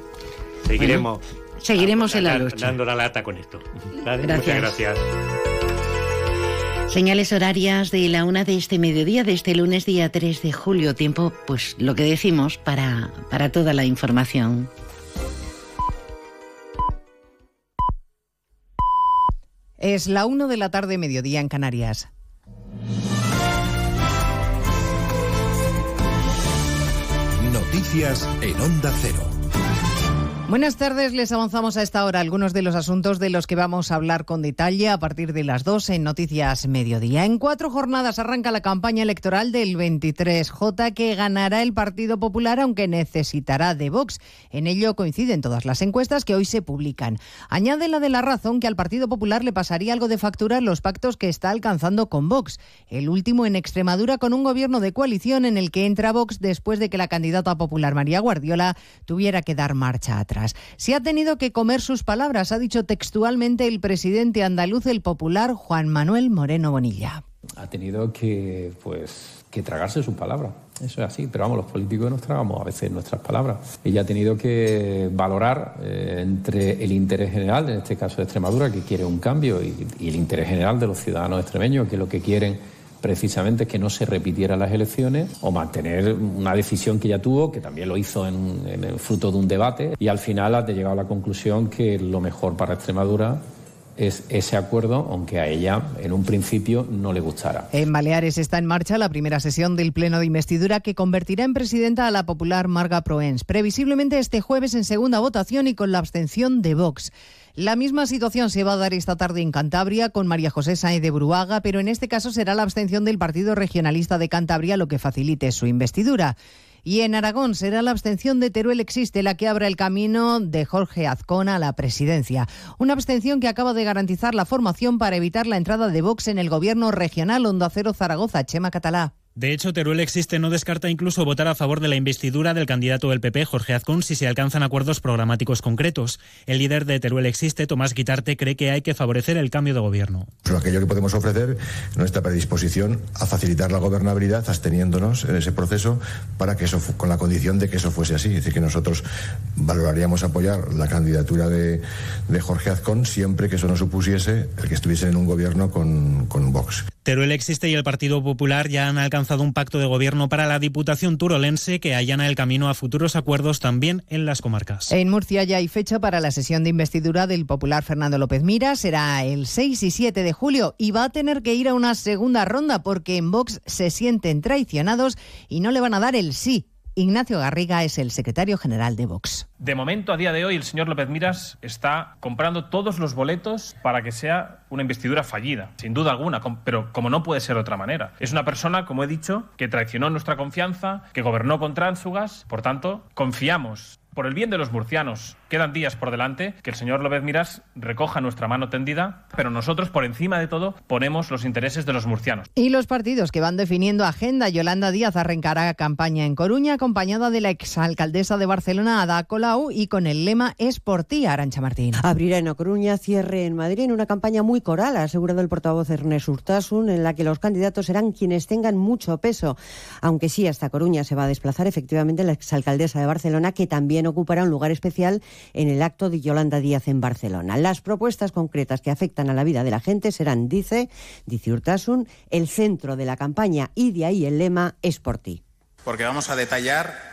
seguiremos. Seguiremos en la lucha. Dando la lata con esto. Gracias. Muchas gracias. Señales horarias de la una de este mediodía, de este lunes día 3 de julio. Tiempo, pues lo que decimos para, para toda la información. Es la 1 de la tarde, mediodía en Canarias. Noticias en Onda Cero. Buenas tardes, les avanzamos a esta hora algunos de los asuntos de los que vamos a hablar con detalle a partir de las 2 en Noticias Mediodía. En cuatro jornadas arranca la campaña electoral del 23J que ganará el Partido Popular aunque necesitará de Vox. En ello coinciden todas las encuestas que hoy se publican. Añade la de la razón que al Partido Popular le pasaría algo de factura los pactos que está alcanzando con Vox. El último en Extremadura con un gobierno de coalición en el que entra Vox después de que la candidata popular María Guardiola tuviera que dar marcha atrás. Se ha tenido que comer sus palabras, ha dicho textualmente el presidente andaluz, el popular Juan Manuel Moreno Bonilla. Ha tenido que, pues, que tragarse sus palabras. Eso es así, pero vamos, los políticos nos tragamos a veces nuestras palabras. Ella ha tenido que valorar eh, entre el interés general, en este caso de Extremadura, que quiere un cambio, y, y el interés general de los ciudadanos extremeños, que lo que quieren precisamente que no se repitieran las elecciones o mantener una decisión que ya tuvo, que también lo hizo en, el fruto de un debate, y al final ha llegado a la conclusión que lo mejor para Extremadura es ese acuerdo, aunque a ella en un principio no le gustara. En Baleares está en marcha la primera sesión del Pleno de Investidura que convertirá en presidenta a la popular Marga Proens, previsiblemente este jueves en segunda votación y con la abstención de Vox. La misma situación se va a dar esta tarde en Cantabria con María José Sáenz de Bruaga, pero en este caso será la abstención del Partido Regionalista de Cantabria lo que facilite su investidura. Y en Aragón será la abstención de Teruel Existe la que abra el camino de Jorge Azcona a la presidencia. Una abstención que acaba de garantizar la formación para evitar la entrada de Vox en el gobierno regional Onda Cero Zaragoza, Chema Catalá. De hecho, Teruel Existe no descarta incluso votar a favor de la investidura del candidato del PP, Jorge Azcón, si se alcanzan acuerdos programáticos concretos. El líder de Teruel Existe, Tomás Guitarte, cree que hay que favorecer el cambio de gobierno. Pero aquello que podemos ofrecer, nuestra predisposición a facilitar la gobernabilidad, absteniéndonos en ese proceso, para que eso, con la condición de que eso fuese así. Es decir, que nosotros valoraríamos apoyar la candidatura de, de Jorge Azcón siempre que eso no supusiese el que estuviese en un gobierno con, con Vox. Teruel Existe y el Partido Popular ya han alcanzado un pacto de gobierno para la Diputación turolense que allana el camino a futuros acuerdos también en las comarcas. En Murcia ya hay fecha para la sesión de investidura del popular Fernando López Mira. Será el 6 y 7 de julio y va a tener que ir a una segunda ronda porque en Vox se sienten traicionados y no le van a dar el sí. Ignacio Garriga es el secretario general de Vox. De momento, a día de hoy, el señor López Miras está comprando todos los boletos para que sea una investidura fallida, sin duda alguna, pero como no puede ser de otra manera. Es una persona, como he dicho, que traicionó nuestra confianza, que gobernó con tránsugas, por tanto, confiamos por el bien de los murcianos, quedan días por delante, que el señor López Miras recoja nuestra mano tendida, pero nosotros, por encima de todo, ponemos los intereses de los murcianos. Y los partidos que van definiendo agenda, Yolanda Díaz arrancará campaña en Coruña, acompañada de la exalcaldesa de Barcelona, Ada Colau, y con el lema Es por ti, Arancha Martín. Abrirá en Coruña, cierre en Madrid, en una campaña muy coral, ha asegurado el portavoz Ernest Urtasun, en la que los candidatos serán quienes tengan mucho peso. Aunque sí, hasta Coruña se va a desplazar efectivamente la exalcaldesa de Barcelona, que también ocupará un lugar especial en el acto de Yolanda Díaz en Barcelona. Las propuestas concretas que afectan a la vida de la gente serán, dice, dice Urtasun, el centro de la campaña y de ahí el lema es por ti. Porque vamos a detallar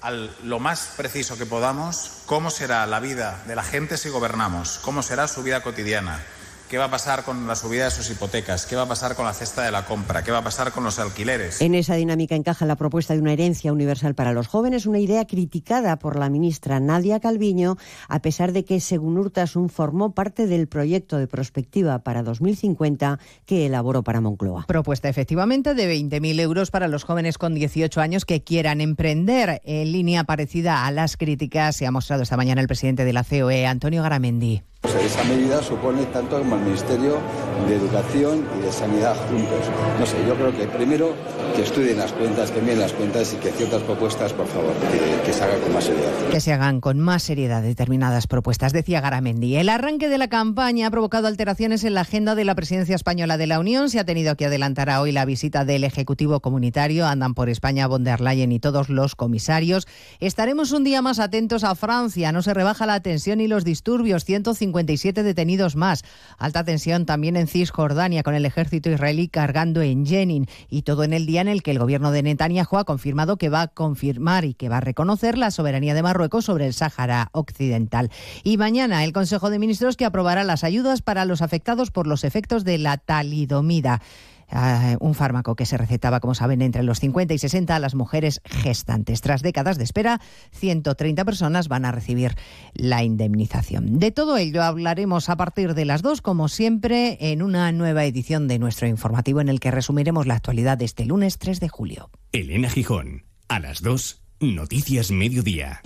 al lo más preciso que podamos cómo será la vida de la gente si gobernamos, cómo será su vida cotidiana, ¿Qué va a pasar con la subida de sus hipotecas? ¿Qué va a pasar con la cesta de la compra? ¿Qué va a pasar con los alquileres? En esa dinámica encaja la propuesta de una herencia universal para los jóvenes, una idea criticada por la ministra Nadia Calviño, a pesar de que, según Urtasun, formó parte del proyecto de prospectiva para 2050 que elaboró para Moncloa. Propuesta efectivamente de 20.000 euros para los jóvenes con 18 años que quieran emprender. En línea parecida a las críticas se ha mostrado esta mañana el presidente de la COE, Antonio Garamendi. Esa medida supone tanto como el Ministerio de Educación y de Sanidad juntos. No sé, yo creo que primero que estudien las cuentas, que miren las cuentas y que ciertas propuestas, por favor, que, que se hagan con más seriedad. Que se hagan con más seriedad determinadas propuestas, decía Garamendi. El arranque de la campaña ha provocado alteraciones en la agenda de la presidencia española de la Unión. Se ha tenido que adelantar a hoy la visita del Ejecutivo Comunitario. Andan por España von der Leyen y todos los comisarios. Estaremos un día más atentos a Francia. No se rebaja la tensión y los disturbios. 157 detenidos más. Alta tensión también en Cisjordania con el ejército israelí cargando en Jenin. Y todo en el día en el que el gobierno de Netanyahu ha confirmado que va a confirmar y que va a reconocer la soberanía de Marruecos sobre el Sáhara Occidental. Y mañana el Consejo de Ministros que aprobará las ayudas para los afectados por los efectos de la talidomida. Uh, un fármaco que se recetaba, como saben, entre los 50 y 60 a las mujeres gestantes. Tras décadas de espera, 130 personas van a recibir la indemnización. De todo ello hablaremos a partir de las 2, como siempre, en una nueva edición de nuestro informativo en el que resumiremos la actualidad de este lunes 3 de julio. Elena Gijón, a las 2, Noticias Mediodía.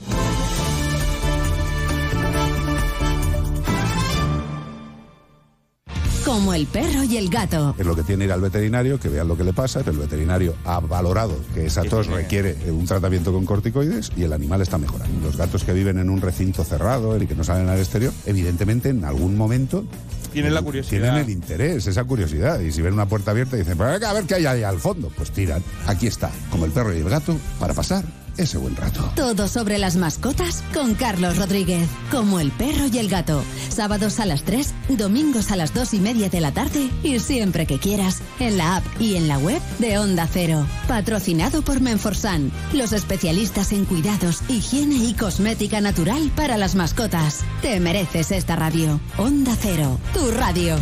Como el perro y el gato. Es lo que tiene ir al veterinario, que vean lo que le pasa. El veterinario ha valorado que esa tos requiere un tratamiento con corticoides y el animal está mejorando. Los gatos que viven en un recinto cerrado y que no salen al exterior, evidentemente en algún momento tienen la curiosidad. Tienen el interés, esa curiosidad. Y si ven una puerta abierta dicen, pues a ver qué hay ahí al fondo. Pues tiran. Aquí está, como el perro y el gato, para pasar ese buen rato. Todo sobre las mascotas con Carlos Rodríguez. Como el perro y el gato. Sábados a las 3, domingos a las 2 y media de la tarde y siempre que quieras. En la app y en la web de Onda Cero. Patrocinado por Menforsan. Los especialistas en cuidados, higiene y cosmética natural para las mascotas. Te mereces esta radio. Onda Cero. Tu radio.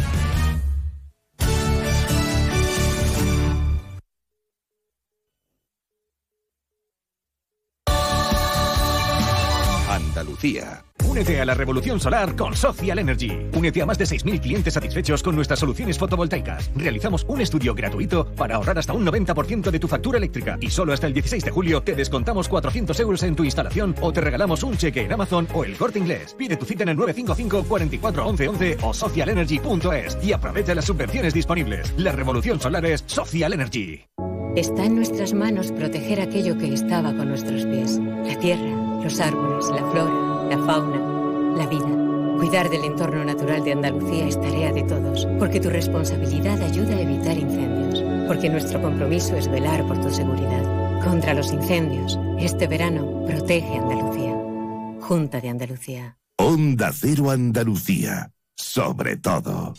Únete a la revolución solar con Social Energy. Únete a más de 6.000 clientes satisfechos con nuestras soluciones fotovoltaicas. Realizamos un estudio gratuito para ahorrar hasta un 90% de tu factura eléctrica. Y solo hasta el 16 de julio te descontamos 400 euros en tu instalación o te regalamos un cheque en Amazon o el corte inglés. Pide tu cita en el 955 44 11 11 o socialenergy.es y aprovecha las subvenciones disponibles. La revolución solar es Social Energy. Está en nuestras manos proteger aquello que estaba con nuestros pies. La tierra, los árboles, la flora, la fauna, la vida. Cuidar del entorno natural de Andalucía es tarea de todos, porque tu responsabilidad ayuda a evitar incendios, porque nuestro compromiso es velar por tu seguridad. Contra los incendios, este verano protege Andalucía. Junta de Andalucía. Onda Cero Andalucía. Sobre todo.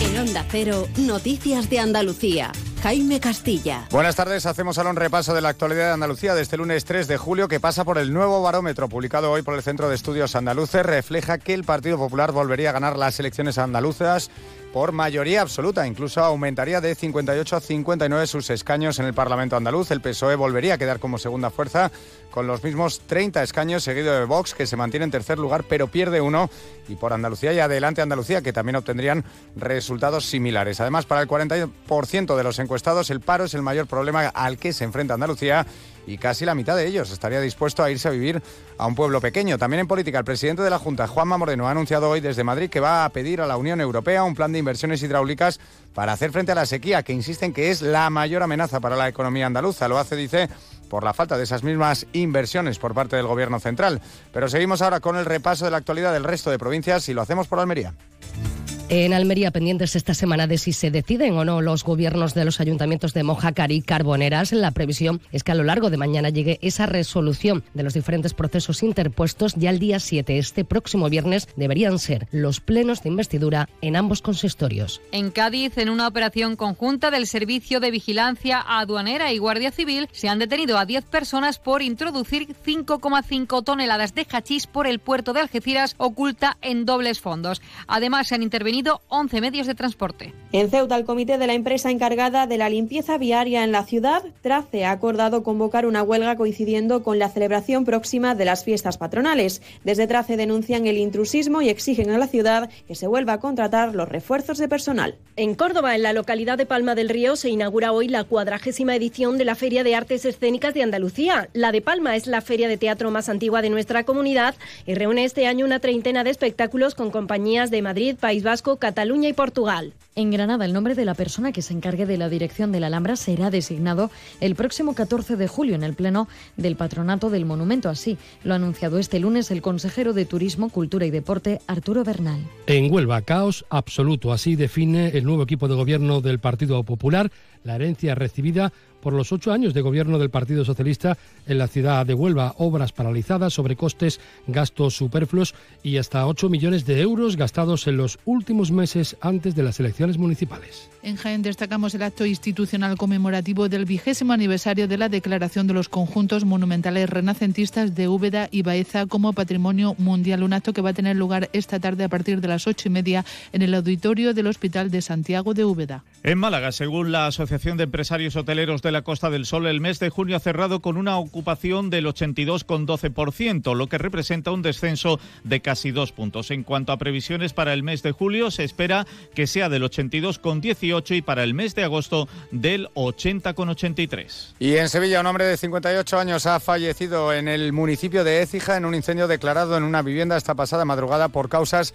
En Onda Cero, Noticias de Andalucía. Jaime Castilla. Buenas tardes, hacemos ahora un repaso de la actualidad de Andalucía de este lunes 3 de julio que pasa por el nuevo barómetro publicado hoy por el Centro de Estudios Andaluces. Refleja que el Partido Popular volvería a ganar las elecciones andaluzas por mayoría absoluta. Incluso aumentaría de 58 a 59 sus escaños en el Parlamento andaluz. El PSOE volvería a quedar como segunda fuerza con los mismos 30 escaños, seguido de Vox, que se mantiene en tercer lugar, pero pierde uno. Y por Andalucía y adelante Andalucía, que también obtendrían resultados similares. Además, para el 40% de los encuestados, el paro es el mayor problema al que se enfrenta Andalucía y casi la mitad de ellos estaría dispuesto a irse a vivir a un pueblo pequeño. También en política, el presidente de la Junta, Juanma Moreno, ha anunciado hoy desde Madrid que va a pedir a la Unión Europea un plan de inversiones hidráulicas para hacer frente a la sequía, que insisten que es la mayor amenaza para la economía andaluza. Lo hace, dice, por la falta de esas mismas inversiones por parte del Gobierno central. Pero seguimos ahora con el repaso de la actualidad del resto de provincias y lo hacemos por Almería. En Almería, pendientes esta semana de si se deciden o no los gobiernos de los ayuntamientos de Mojácar y Carboneras, la previsión es que a lo largo de mañana llegue esa resolución de los diferentes procesos interpuestos ya el día 7. Este próximo viernes deberían ser los plenos de investidura en ambos consistorios. En Cádiz, en una operación conjunta del Servicio de Vigilancia Aduanera y Guardia Civil, se han detenido a 10 personas por introducir 5,5 toneladas de hachís por el puerto de Algeciras oculta en dobles fondos. Además, se han intervenido detenido 11 medios de transporte. En Ceuta, el comité de la empresa encargada de la limpieza viaria en la ciudad, TRACE, ha acordado convocar una huelga coincidiendo con la celebración próxima de las fiestas patronales. Desde TRACE denuncian el intrusismo y exigen a la ciudad que se vuelva a contratar los refuerzos de personal. En Córdoba, en la localidad de Palma del Río, se inaugura hoy la cuadragésima edición de la Feria de Artes Escénicas de Andalucía. La de Palma es la feria de teatro más antigua de nuestra comunidad y reúne este año una treintena de espectáculos con compañías de Madrid, País Vasco, Cataluña y Portugal. En Granada, el nombre de la persona que se encargue de la dirección de la Alhambra será designado el próximo 14 de julio en el Pleno del Patronato del Monumento. Así lo ha anunciado este lunes el consejero de Turismo, Cultura y Deporte, Arturo Bernal. En Huelva, caos absoluto. Así define el nuevo equipo de gobierno del Partido Popular la herencia recibida por los ocho años de gobierno del Partido Socialista en la ciudad de Huelva. Obras paralizadas, sobrecostes, gastos superfluos y hasta 8 millones de euros gastados en los últimos meses antes de las elecciones municipales. En Jaén destacamos el acto institucional conmemorativo del vigésimo aniversario de la declaración de los conjuntos monumentales renacentistas de Úbeda y Baeza como patrimonio mundial. Un acto que va a tener lugar esta tarde a partir de las ocho y media en el auditorio del Hospital de Santiago de Úbeda. En Málaga, según la Asociación de Empresarios Hoteleros de la Costa del Sol, el mes de junio ha cerrado con una ocupación del 82,12%, lo que representa un descenso de casi dos puntos. En cuanto a previsiones para el mes de julio, se espera que sea del 82,18 y para el mes de agosto del 80,83. Y en Sevilla, un hombre de 58 años ha fallecido en el municipio de Écija en un incendio declarado en una vivienda esta pasada madrugada por causas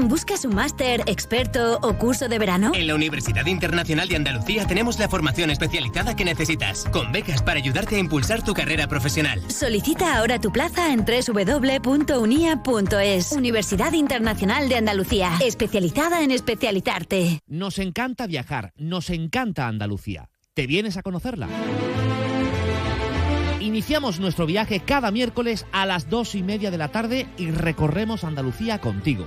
¿Buscas un máster, experto o curso de verano? En la Universidad Internacional de Andalucía tenemos la formación especializada que necesitas, con becas para ayudarte a impulsar tu carrera profesional. Solicita ahora tu plaza en www.unia.es. Universidad Internacional de Andalucía, especializada en especializarte. Nos encanta viajar, nos encanta Andalucía. ¿Te vienes a conocerla? Iniciamos nuestro viaje cada miércoles a las dos y media de la tarde y recorremos Andalucía contigo.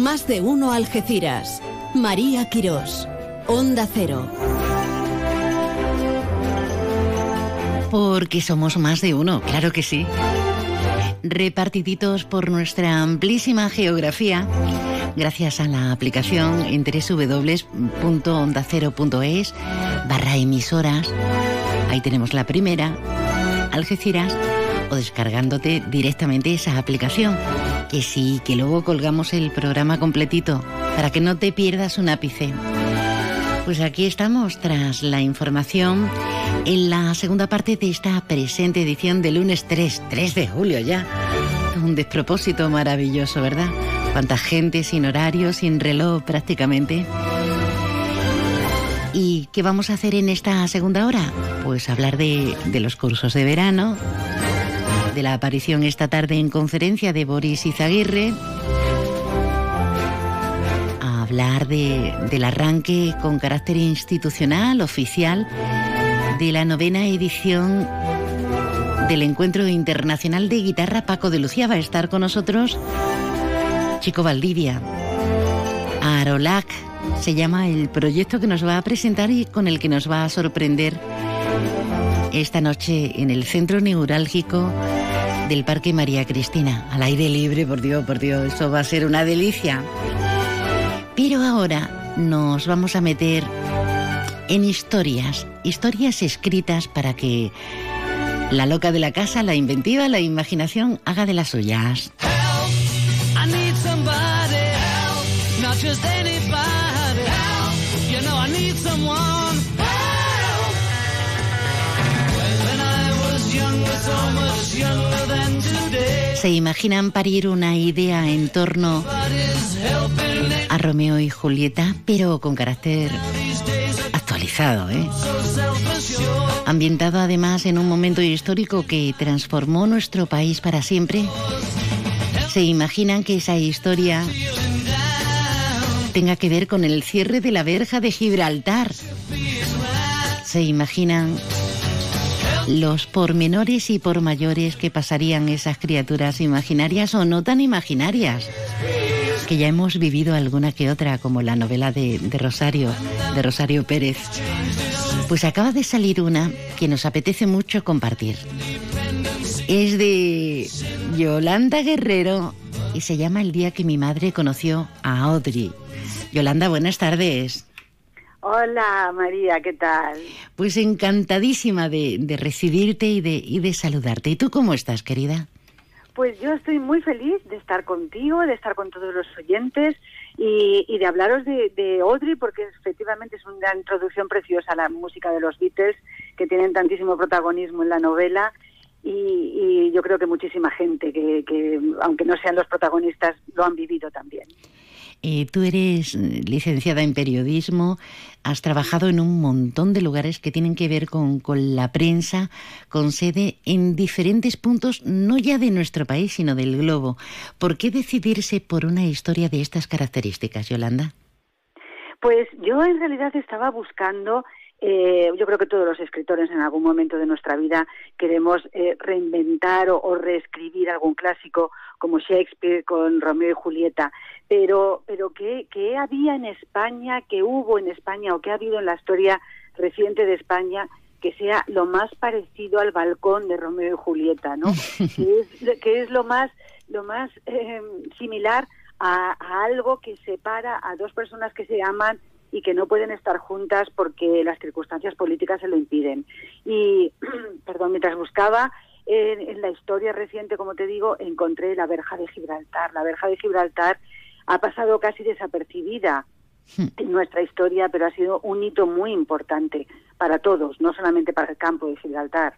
Más de uno Algeciras. María Quirós. Onda Cero. Porque somos más de uno, claro que sí. Repartiditos por nuestra amplísima geografía, gracias a la aplicación en www.ondacero.es barra emisoras. Ahí tenemos la primera, Algeciras, o descargándote directamente esa aplicación. Que sí, que luego colgamos el programa completito para que no te pierdas un ápice. Pues aquí estamos tras la información en la segunda parte de esta presente edición de lunes 3, 3 de julio ya. Un despropósito maravilloso, ¿verdad? Cuánta gente sin horario, sin reloj prácticamente. ¿Y qué vamos a hacer en esta segunda hora? Pues hablar de, de los cursos de verano, de la aparición esta tarde en conferencia de Boris Izaguirre, a hablar de, del arranque con carácter institucional, oficial, de la novena edición del Encuentro Internacional de Guitarra Paco de Lucía. Va a estar con nosotros Chico Valdivia. Arolac se llama el proyecto que nos va a presentar y con el que nos va a sorprender esta noche en el centro neurálgico del Parque María Cristina. Al aire libre, por Dios, por Dios, eso va a ser una delicia. Pero ahora nos vamos a meter en historias, historias escritas para que la loca de la casa, la inventiva, la imaginación haga de las suyas. Help, ¿Se imaginan parir una idea en torno a Romeo y Julieta, pero con carácter actualizado, ¿eh? Ambientado además en un momento histórico que transformó nuestro país para siempre. ¿Se imaginan que esa historia tenga que ver con el cierre de la verja de Gibraltar? ¿Se imaginan los pormenores y por mayores que pasarían esas criaturas imaginarias o no tan imaginarias? que ya hemos vivido alguna que otra, como la novela de, de, Rosario, de Rosario Pérez. Pues acaba de salir una que nos apetece mucho compartir. Es de Yolanda Guerrero y se llama El día que mi madre conoció a Audrey. Yolanda, buenas tardes. Hola María, ¿qué tal? Pues encantadísima de, de recibirte y de, y de saludarte. ¿Y tú cómo estás, querida? Pues yo estoy muy feliz de estar contigo, de estar con todos los oyentes y, y de hablaros de, de, Audrey, porque efectivamente es una introducción preciosa a la música de los Beatles, que tienen tantísimo protagonismo en la novela. Y, y yo creo que muchísima gente, que, que aunque no sean los protagonistas, lo han vivido también. Eh, tú eres licenciada en periodismo, has trabajado en un montón de lugares que tienen que ver con, con, la prensa, con sede en diferentes puntos, no ya de nuestro país, sino del globo. ¿Por qué decidirse por una historia de estas características, Yolanda? Pues yo en realidad estaba buscando eh, yo creo que todos los escritores en algún momento de nuestra vida queremos eh, reinventar o, o, reescribir algún clásico como Shakespeare con Romeo y Julieta, pero, pero ¿qué, ¿qué había en España, qué hubo en España o qué ha habido en la historia reciente de España que sea lo más parecido al balcón de Romeo y Julieta, ¿no? que, es, que es lo más, lo más eh, similar a, a algo que separa a dos personas que se aman y que no pueden estar juntas porque las circunstancias políticas se lo impiden. Y, perdón, mientras buscaba en, en, la historia reciente, como te digo, encontré la verja de Gibraltar. La verja de Gibraltar ha pasado casi desapercibida en nuestra historia, pero ha sido un hito muy importante para todos, no solamente para el campo de Gibraltar.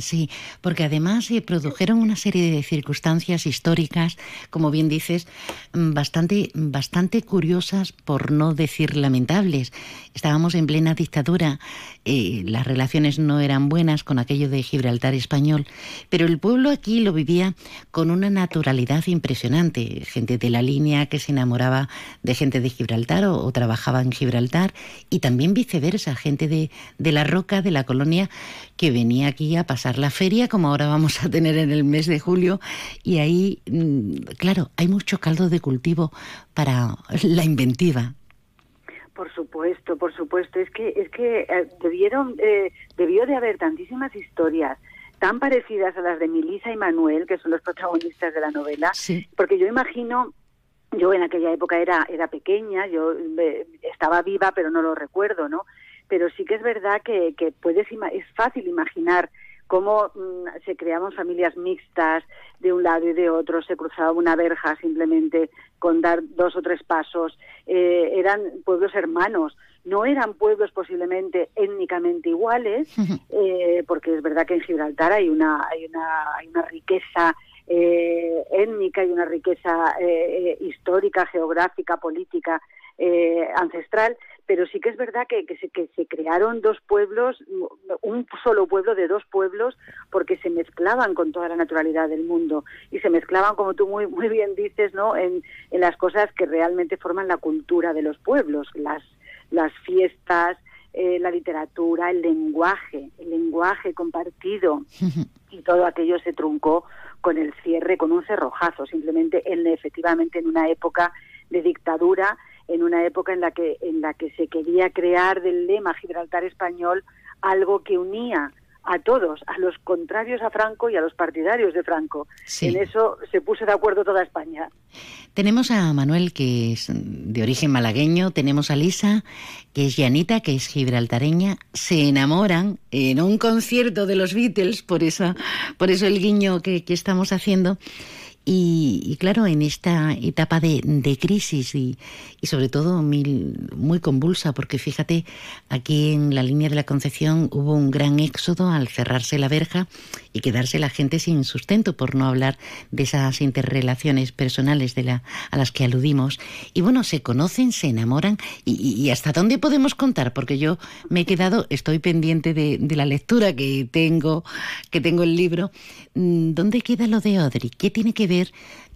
Sí, porque además se produjeron una serie de circunstancias históricas, como bien dices, bastante, bastante curiosas, por no decir lamentables. Estábamos en plena dictadura, eh, las relaciones no eran buenas con aquello de Gibraltar español, pero el pueblo aquí lo vivía con una naturalidad impresionante. Gente de la línea que se enamoraba de gente de Gibraltar o, o trabajaba en Gibraltar, y también viceversa, gente de, de la roca, de la colonia, que venía aquí a pasar la feria, como ahora vamos a tener en el mes de julio, y ahí, claro, hay mucho caldo de cultivo para la inventiva. Por supuesto, por supuesto. Es que es que eh, debieron eh, debió de haber tantísimas historias tan parecidas a las de Milisa y Manuel, que son los protagonistas de la novela, sí. porque yo imagino yo en aquella época era era pequeña, yo eh, estaba viva, pero no lo recuerdo, ¿no? Pero sí que es verdad que, que puedes es fácil imaginar cómo mmm, se creaban familias mixtas de un lado y de otro, se cruzaba una verja simplemente con dar dos o tres pasos, eh, eran pueblos hermanos, no eran pueblos posiblemente étnicamente iguales, eh, porque es verdad que en Gibraltar hay una, hay una, hay una riqueza eh, étnica y una riqueza histórica, geográfica, política, eh, ancestral, pero sí que es verdad que, que, se, que se crearon dos pueblos, un solo pueblo de dos pueblos, porque se mezclaban con toda la naturalidad del mundo y se mezclaban, como tú muy, muy bien dices, ¿no? en, en las cosas que realmente forman la cultura de los pueblos, las, las fiestas, eh, la literatura, el lenguaje, el lenguaje compartido y todo aquello se truncó con el cierre, con un cerrojazo, simplemente en, efectivamente en una época de dictadura en una época en la que en la que se quería crear del lema Gibraltar español algo que unía a todos, a los contrarios a Franco y a los partidarios de Franco. Sí. En eso se puso de acuerdo toda España. Tenemos a Manuel, que es de origen malagueño, tenemos a Lisa, que es llanita, que es gibraltareña, se enamoran en un concierto de los Beatles, por eso, por eso el guiño que, que estamos haciendo. Y, claro, en esta etapa de, crisis y, sobre todo muy, convulsa, porque fíjate, aquí en la línea de la Concepción hubo un gran éxodo al cerrarse la verja y quedarse la gente sin sustento, por no hablar de esas interrelaciones personales de la, a las que aludimos. Y bueno, se conocen, se enamoran y, hasta dónde podemos contar, porque yo me he quedado, estoy pendiente de, de la lectura que tengo, que tengo el libro. Mm, ¿Dónde queda lo de Audrey? ¿Qué tiene que ver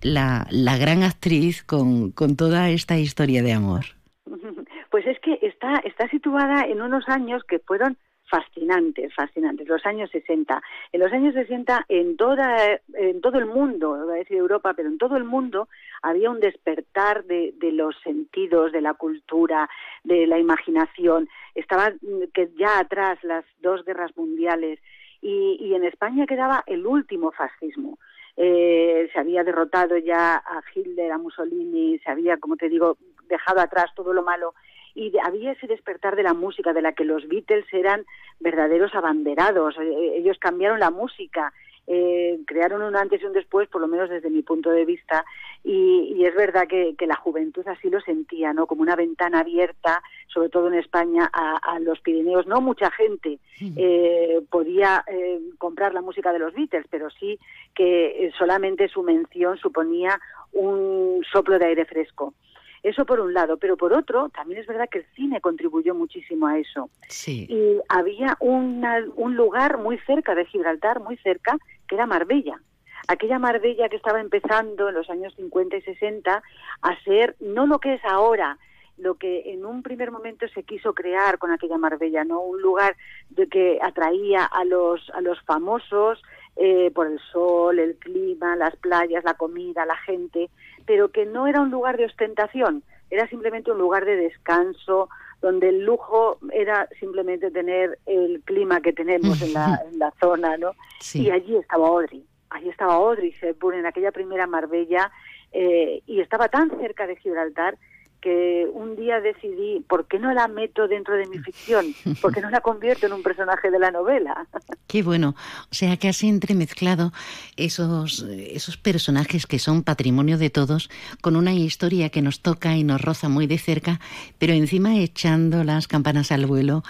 la, la gran actriz con, con toda esta historia de amor? Pues es que está, está situada en unos años que fueron fascinantes, fascinantes, los años 60. En los años 60, en, toda, en todo el mundo, voy a decir Europa, pero en todo el mundo había un despertar de, de los sentidos, de la cultura, de la imaginación. Estaba que ya atrás las dos guerras mundiales y, y en España quedaba el último fascismo eh, se había derrotado ya a Hitler, a Mussolini, se había, como te digo, dejado atrás todo lo malo y había ese despertar de la música de la que los Beatles eran verdaderos abanderados. Eh, ellos cambiaron la música, eh, crearon un antes y un después, por lo menos desde mi punto de vista, y, es verdad que, la juventud así lo sentía, ¿no? Como una ventana abierta, sobre todo en España, a, los Pirineos. No mucha gente eh, podía eh, comprar la música de los Beatles, pero sí que solamente su mención suponía un soplo de aire fresco. Eso por un lado, pero por otro, también es verdad que el cine contribuyó muchísimo a eso. Sí. Y había un lugar muy cerca de Gibraltar, muy cerca, que era Marbella. Aquella Marbella que estaba empezando en los años 50 y 60 a ser no lo que es ahora, lo que en un primer momento se quiso crear con aquella Marbella, no un lugar de que atraía a los a los famosos eh, por el sol, el clima, las playas, la comida, la gente, pero que no era un lugar de ostentación, era simplemente un lugar de descanso, donde el lujo era simplemente tener el clima que tenemos en la, en la zona, ¿no? Y allí estaba Audrey, allí estaba Audrey Hepburn en aquella primera Marbella eh, y estaba tan cerca de Gibraltar que un día decidí, ¿por qué no la meto dentro de mi ficción? ¿Por qué no la convierto en un personaje de la novela? Qué bueno. O sea, que has entremezclado esos, esos personajes que son patrimonio de todos con una historia que nos toca y nos roza muy de cerca, pero encima echando las campanas al vuelo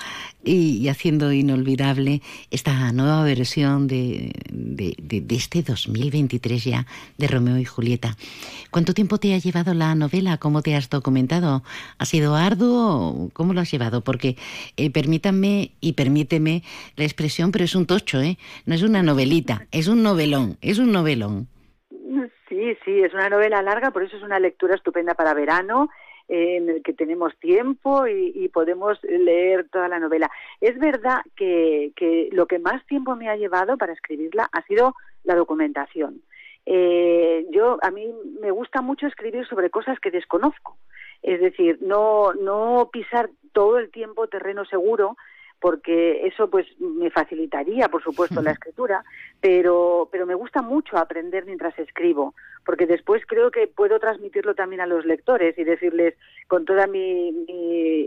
y, haciendo inolvidable esta nueva versión de, de, de este 2023 ya de Romeo y Julieta. ¿Cuánto tiempo te ha llevado la novela? ¿Cómo te has documentado? ¿Ha sido arduo? ¿Cómo lo has llevado? Porque eh, permítanme y permíteme la expresión, pero es un tocho, ¿eh? No es una novelita, es un novelón, es un novelón. Sí, sí, es una novela larga, por eso es una lectura estupenda para verano eh, en el que tenemos tiempo y, podemos leer toda la novela. Es verdad que, que, lo que más tiempo me ha llevado para escribirla ha sido la documentación. Eh, yo a mí me gusta mucho escribir sobre cosas que desconozco. Es decir, no, no pisar todo el tiempo terreno seguro, porque eso pues me facilitaría, por supuesto, la escritura, pero, pero me gusta mucho aprender mientras escribo, porque después creo que puedo transmitirlo también a los lectores y decirles con toda mi,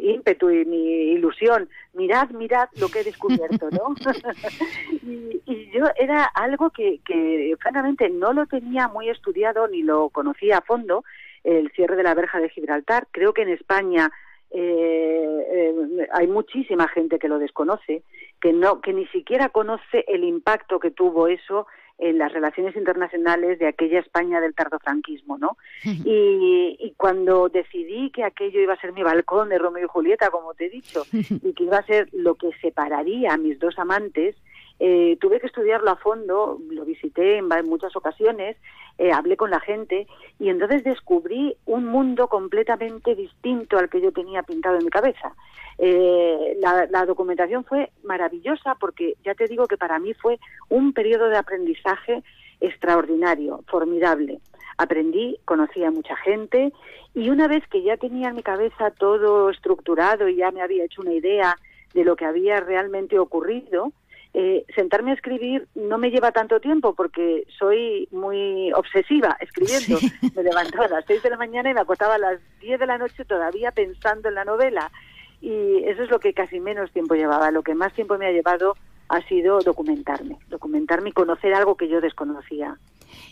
ímpetu y mi ilusión, mirad, mirad lo que he descubierto, ¿no? y, y, yo era algo que, que francamente no lo tenía muy estudiado ni lo conocía a fondo, el cierre de la verja de Gibraltar. Creo que en España eh, eh, hay muchísima gente que lo desconoce, que no, que ni siquiera conoce el impacto que tuvo eso en las relaciones internacionales de aquella España del tardofranquismo, ¿no? Y, y, cuando decidí que aquello iba a ser mi balcón de Romeo y Julieta, como te he dicho, y que iba a ser lo que separaría a mis dos amantes, eh, tuve que estudiarlo a fondo, lo visité en muchas ocasiones, eh, hablé con la gente y entonces descubrí un mundo completamente distinto al que yo tenía pintado en mi cabeza. Eh, la, documentación fue maravillosa porque ya te digo que para mí fue un periodo de aprendizaje extraordinario, formidable. Aprendí, conocí a mucha gente y una vez que ya tenía en mi cabeza todo estructurado y ya me había hecho una idea de lo que había realmente ocurrido, eh, sentarme a escribir no me lleva tanto tiempo porque soy muy obsesiva escribiendo. Me levantaba a las 6 de la mañana y me acostaba a las 10 de la noche todavía pensando en la novela. Y eso es lo que casi menos tiempo llevaba. Lo que más tiempo me ha llevado ha sido documentarme, documentarme y conocer algo que yo desconocía.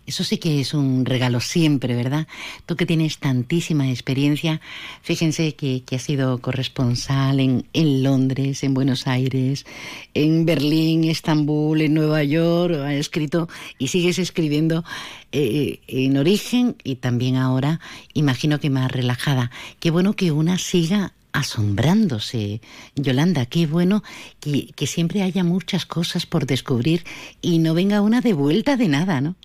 Eso sí que es un regalo siempre, ¿verdad? Tú que tienes tantísima experiencia, fíjense que, que has sido corresponsal en, en, Londres, en Buenos Aires, en Berlín, Estambul, en Nueva York, has escrito y sigues escribiendo eh, en origen y también ahora, imagino que más relajada. Qué bueno que una siga asombrándose. Yolanda, qué bueno que, que siempre haya muchas cosas por descubrir y no venga una de vuelta de nada, ¿no?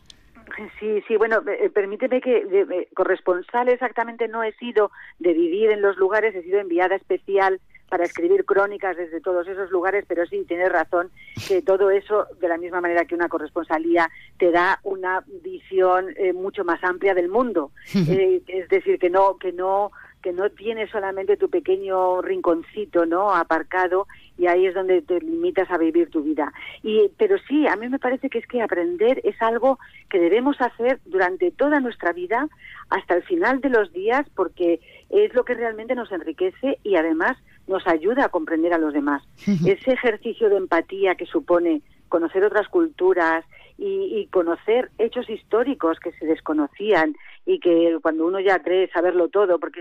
Sí, sí, bueno, eh, permíteme que de, corresponsal exactamente no he sido de vivir en los lugares, he sido enviada especial para escribir crónicas desde todos esos lugares, pero sí, tienes razón que todo eso, de la misma manera que una corresponsalía, te da una visión eh, mucho más amplia del mundo. Eh, es decir, que no, que no que no tienes solamente tu pequeño rinconcito, ¿no? aparcado y ahí es donde te limitas a vivir tu vida. Y pero sí, a mí me parece que es que aprender es algo que debemos hacer durante toda nuestra vida hasta el final de los días porque es lo que realmente nos enriquece y además nos ayuda a comprender a los demás. Ese ejercicio de empatía que supone conocer otras culturas y, y, conocer hechos históricos que se desconocían y que cuando uno ya cree saberlo todo, porque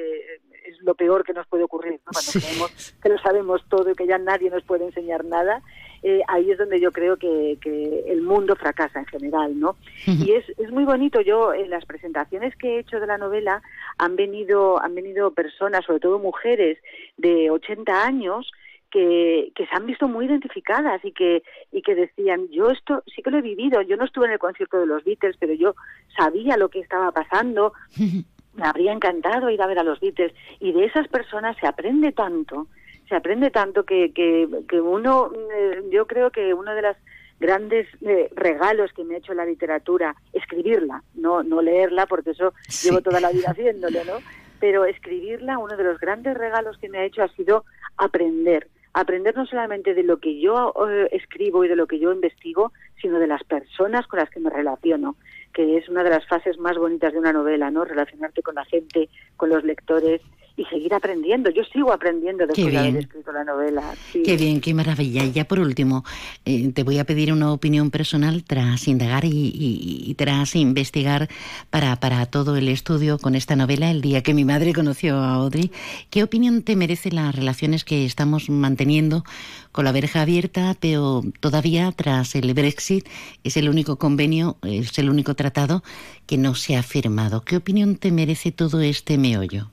es lo peor que nos puede ocurrir, ¿no? cuando creemos que lo sabemos todo y que ya nadie nos puede enseñar nada, eh, ahí es donde yo creo que, que, el mundo fracasa en general, ¿no? Y es, es muy bonito, yo en las presentaciones que he hecho de la novela han venido, han venido personas, sobre todo mujeres de 80 años, que, que, se han visto muy identificadas y que, y que decían, yo esto sí que lo he vivido, yo no estuve en el concierto de los Beatles, pero yo sabía lo que estaba pasando, me habría encantado ir a ver a los Beatles. Y de esas personas se aprende tanto, se aprende tanto que, que, que uno, eh, yo creo que uno de los grandes eh, regalos que me ha hecho la literatura, escribirla, no, no leerla, porque eso llevo toda la vida haciéndolo, ¿no? Pero escribirla, uno de los grandes regalos que me ha hecho ha sido aprender, aprender no solamente de lo que yo eh, escribo y de lo que yo investigo, sino de las personas con las que me relaciono, que es una de las fases más bonitas de una novela, ¿no? Relacionarte con la gente, con los lectores y seguir aprendiendo. Yo sigo aprendiendo después de haber escrito la novela. Qué bien, qué maravilla. Y ya por último, eh, te voy a pedir una opinión personal tras indagar y, tras investigar para, para todo el estudio con esta novela, el día que mi madre conoció a Audrey. ¿Qué opinión te merece las relaciones que estamos manteniendo con la verja abierta, pero todavía tras el Brexit es el único convenio, es el único tratado que no se ha firmado? ¿Qué opinión te merece todo este meollo?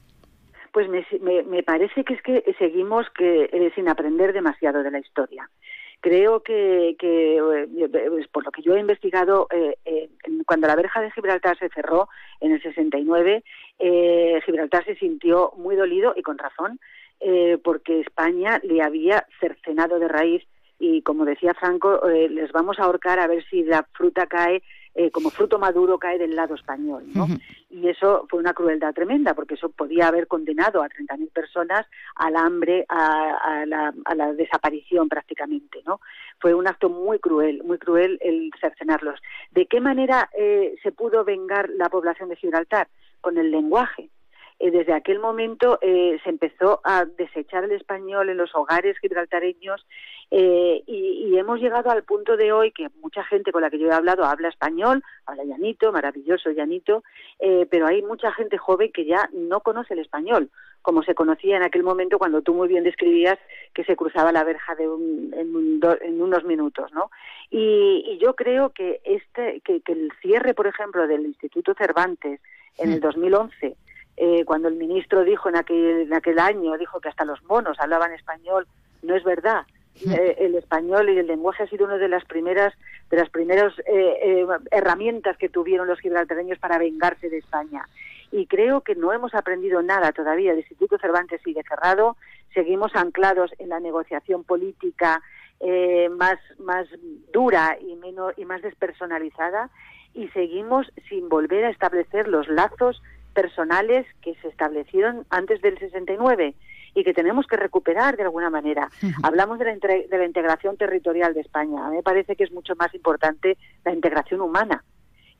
Pues me, me, parece que es que seguimos que eh, sin aprender demasiado de la historia. Creo que, que eh, pues, por lo que yo he investigado, eh, cuando la verja de Gibraltar se cerró en el 69, Gibraltar se sintió muy dolido y con razón, porque España le había cercenado de raíz y, como decía Franco, les vamos a ahorcar a ver si la fruta cae eh, como fruto maduro cae del lado español, ¿no? Y eso fue una crueldad tremenda, porque eso podía haber condenado a 30.000 personas al hambre, a, la, desaparición prácticamente, ¿no? Fue un acto muy cruel, muy cruel el cercenarlos. ¿De qué manera eh, se pudo vengar la población de Gibraltar? Con el lenguaje. Eh, desde aquel momento se empezó a desechar el español en los hogares gibraltareños eh, y, hemos llegado al punto de hoy que mucha gente con la que yo he hablado habla español, habla llanito, maravilloso llanito, eh, pero hay mucha gente joven que ya no conoce el español, como se conocía en aquel momento cuando tú muy bien describías que se cruzaba la verja de en, unos minutos, ¿no? Y, yo creo que este, que, el cierre, por ejemplo, del Instituto Cervantes en el 2011 eh, cuando el ministro dijo en aquel, en aquel año, dijo que hasta los monos hablaban español, no es verdad. Eh, el español y el lenguaje ha sido una de las primeras de las primeras eh, eh, herramientas que tuvieron los gibraltareños para vengarse de España y creo que no hemos aprendido nada todavía. El Instituto Cervantes sigue cerrado, seguimos anclados en la negociación política más más dura y menos y más despersonalizada y seguimos sin volver a establecer los lazos personales que se establecieron antes del 69 y que tenemos que recuperar de alguna manera. Hablamos de la, de la integración territorial de España. A mí me parece que es mucho más importante la integración humana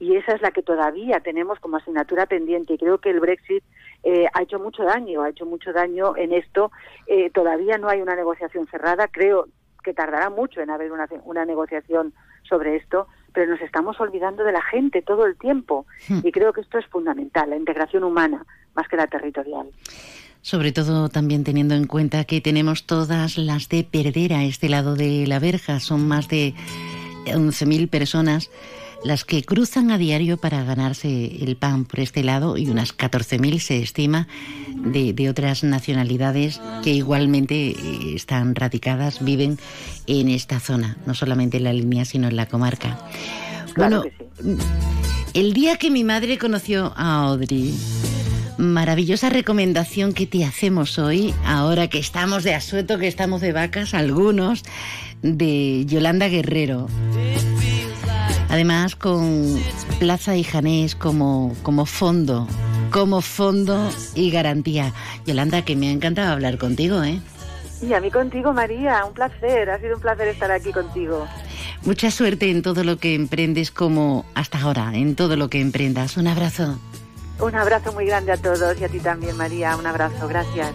y esa es la que todavía tenemos como asignatura pendiente y creo que el Brexit eh, ha hecho mucho daño, ha hecho mucho daño en esto. Eh, todavía no hay una negociación cerrada, creo que tardará mucho en haber una, una negociación sobre esto, pero nos estamos olvidando de la gente todo el tiempo. Hmm. Y creo que esto es fundamental, la integración humana más que la territorial. Sobre todo también teniendo en cuenta que tenemos todas las de perder a este lado de la verja. Son más de 11.000 personas las que cruzan a diario para ganarse el pan por este lado y unas 14.000 se estima de, de otras nacionalidades que igualmente eh, están radicadas, viven en esta zona, no solamente en la línea sino en la comarca. Claro bueno, sí. el día que mi madre conoció a Audrey, maravillosa recomendación que te hacemos hoy, ahora que estamos de asueto, que estamos de vacas, algunos, de Yolanda Guerrero. Además, con Plaza y Janés como, como fondo, como fondo y garantía. Yolanda, que me ha encantado hablar contigo, ¿eh? Y a mí contigo, María, un placer, ha sido un placer estar aquí contigo. Mucha suerte en todo lo que emprendes como hasta ahora, en todo lo que emprendas. Un abrazo. Un abrazo muy grande a todos y a ti también, María, un abrazo, gracias.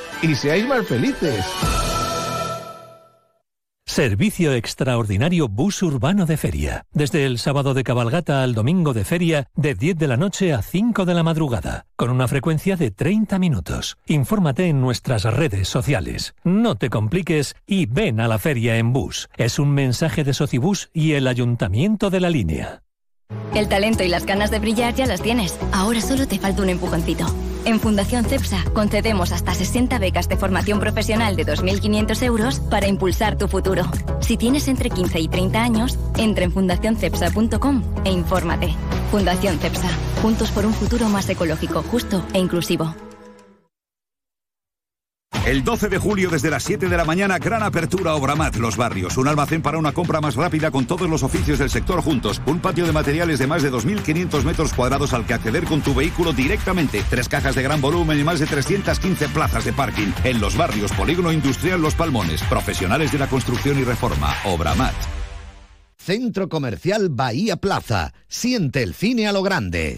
y seáis más felices. Servicio extraordinario bus urbano de feria. Desde el sábado de cabalgata al domingo de feria, de 10 de la noche a 5 de la madrugada, con una frecuencia de 30 minutos. Infórmate en nuestras redes sociales. No te compliques y ven a la feria en bus. Es un mensaje de Socibus y el Ayuntamiento de la Línea. El talento y las ganas de brillar ya las tienes. Ahora solo te falta un empujoncito. En Fundación CEPSA concedemos hasta 60 becas de formación profesional de 2.500 euros para impulsar tu futuro. Si tienes entre 15 y 30 años, entra en fundacioncepsa.com e infórmate. Fundación CEPSA. Juntos por un futuro más ecológico, justo e inclusivo. El 12 de julio desde las 7 de la mañana, gran apertura Obramat Los Barrios. Un almacén para una compra más rápida con todos los oficios del sector juntos. Un patio de materiales de más de 2.500 metros cuadrados al que acceder con tu vehículo directamente. Tres cajas de gran volumen y más de 315 plazas de parking. En Los Barrios, Polígono Industrial Los Palmones. Profesionales de la construcción y reforma. Obramat. Centro Comercial Bahía Plaza. Siente el cine a lo grande.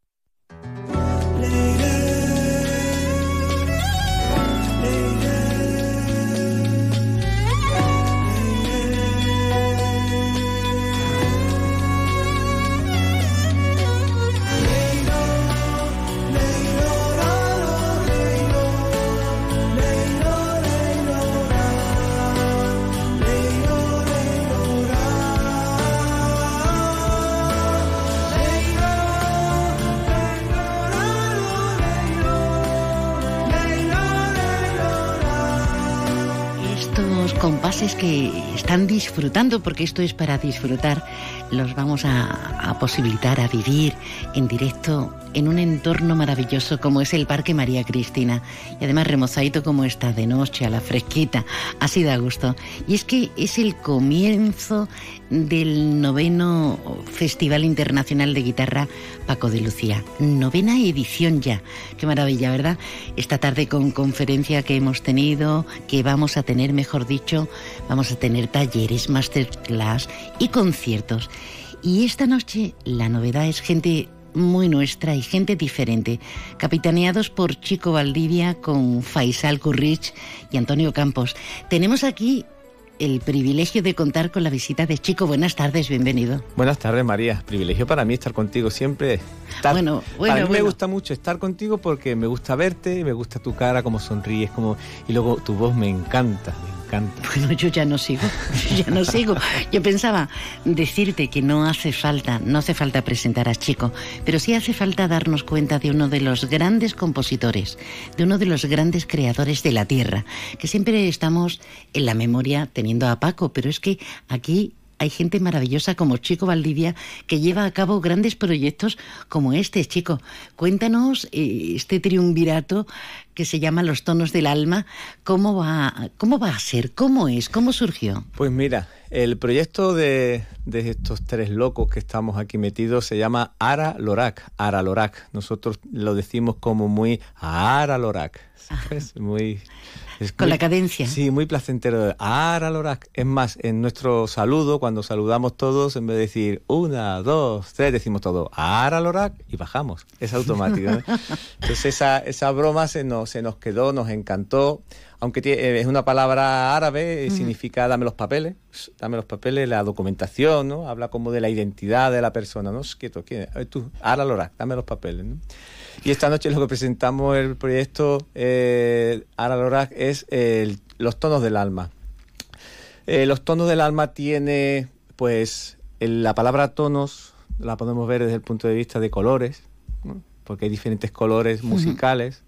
Compases que están disfrutando, porque esto es para disfrutar, los vamos a, a posibilitar a vivir en directo en un entorno maravilloso como es el Parque María Cristina y además remozadito como está de noche a la fresquita, así da gusto. Y es que es el comienzo del noveno Festival Internacional de Guitarra Paco de Lucía. Novena edición ya. Qué maravilla, ¿verdad? Esta tarde con conferencia que hemos tenido, que vamos a tener, mejor dicho, vamos a tener talleres, masterclass y conciertos. Y esta noche la novedad es gente muy nuestra y gente diferente, capitaneados por Chico Valdivia con Faisal Currich y Antonio Campos. Tenemos aquí el privilegio de contar con la visita de Chico. Buenas tardes, bienvenido. Buenas tardes, María. Privilegio para mí estar contigo siempre. bueno, bueno, a mí me gusta mucho estar contigo porque me gusta verte, me gusta tu cara, cómo sonríes, como y luego tu voz me encanta, me encanta. Bueno, yo ya no sigo, yo ya no sigo. Yo pensaba decirte que no hace falta, no hace falta presentar a Chico, pero sí hace falta darnos cuenta de uno de los grandes compositores, de uno de los grandes creadores de la tierra, que siempre estamos en la memoria teniendo a Paco, pero es que aquí hay gente maravillosa como Chico Valdivia que lleva a cabo grandes proyectos como este, Chico. Cuéntanos eh, este triunvirato que se llama Los tonos del alma, ¿cómo va, cómo va a ser? ¿Cómo es? ¿Cómo surgió? Pues mira, el proyecto de, de estos tres locos que estamos aquí metidos se llama Ara Lorac, Ara Lorac. Nosotros lo decimos como muy Ara Lorac. ¿sabes? Muy es Con muy- la cadencia. Sí, muy placentero. Ara Lorac. Es más, en nuestro saludo, cuando saludamos todos, en vez de decir una, dos, tres, decimos todo Ara Lorac y bajamos. Es automático. ¿no? Entonces esa, esa broma se nos, se nos quedó, nos encantó. Aunque eh, es una palabra árabe, eh, Ujú. significa dame los papeles, dame los papeles, la documentación, ¿no? Habla como de la identidad de la persona, ¿no? Quieto, ¿quién? Eh, Tú, Ara Lorac, dame los papeles, ¿no? Y esta noche lo que presentamos el proyecto eh, Ara Lorac es el- los tonos del alma. Eh, los tonos del alma tiene, pues, el- la palabra tonos la podemos ver desde el punto de vista de colores, ¿no? porque hay diferentes colores musicales.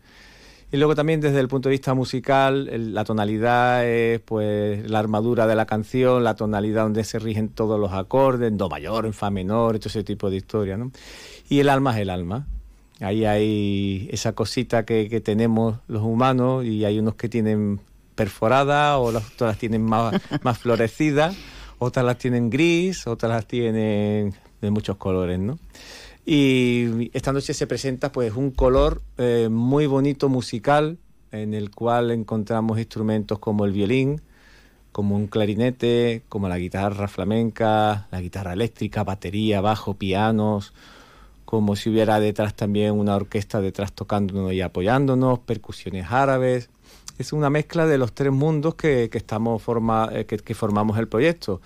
Y luego también desde el punto de vista musical, el- la tonalidad es pues la armadura de la canción, la tonalidad donde se rigen todos los acordes, en do mayor, en fa menor, todo ese tipo de historia, ¿no? Y el alma es el alma. Ahí hay esa cosita que, que tenemos los humanos y hay unos que tienen perforada, o las, otras las tienen más, más florecidas, otras las tienen gris, otras las tienen de muchos colores, ¿no? Y esta noche se presenta pues un color eh, muy bonito musical en el cual encontramos instrumentos como el violín, como un clarinete, como la guitarra flamenca, la guitarra eléctrica, batería, bajo, pianos, como si hubiera detrás también una orquesta detrás tocándonos y apoyándonos, percusiones árabes. Es una mezcla de los tres mundos que, que estamos forma, eh, que, que formamos el proyecto.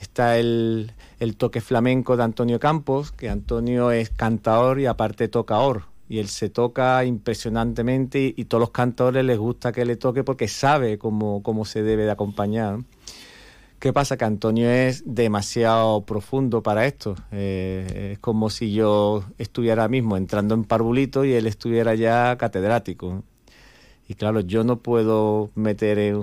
Está el, el toque flamenco de Antonio Campos, que Antonio es cantador y aparte tocaor. Y él se toca impresionantemente y, y todos los cantadores les gusta que le toque porque sabe cómo, cómo se debe de acompañar. ¿Qué pasa? Que Antonio es demasiado profundo para esto. Eh, es como si yo estuviera ahora mismo entrando en parvulito y él estuviera ya catedrático. Y claro, yo no puedo meter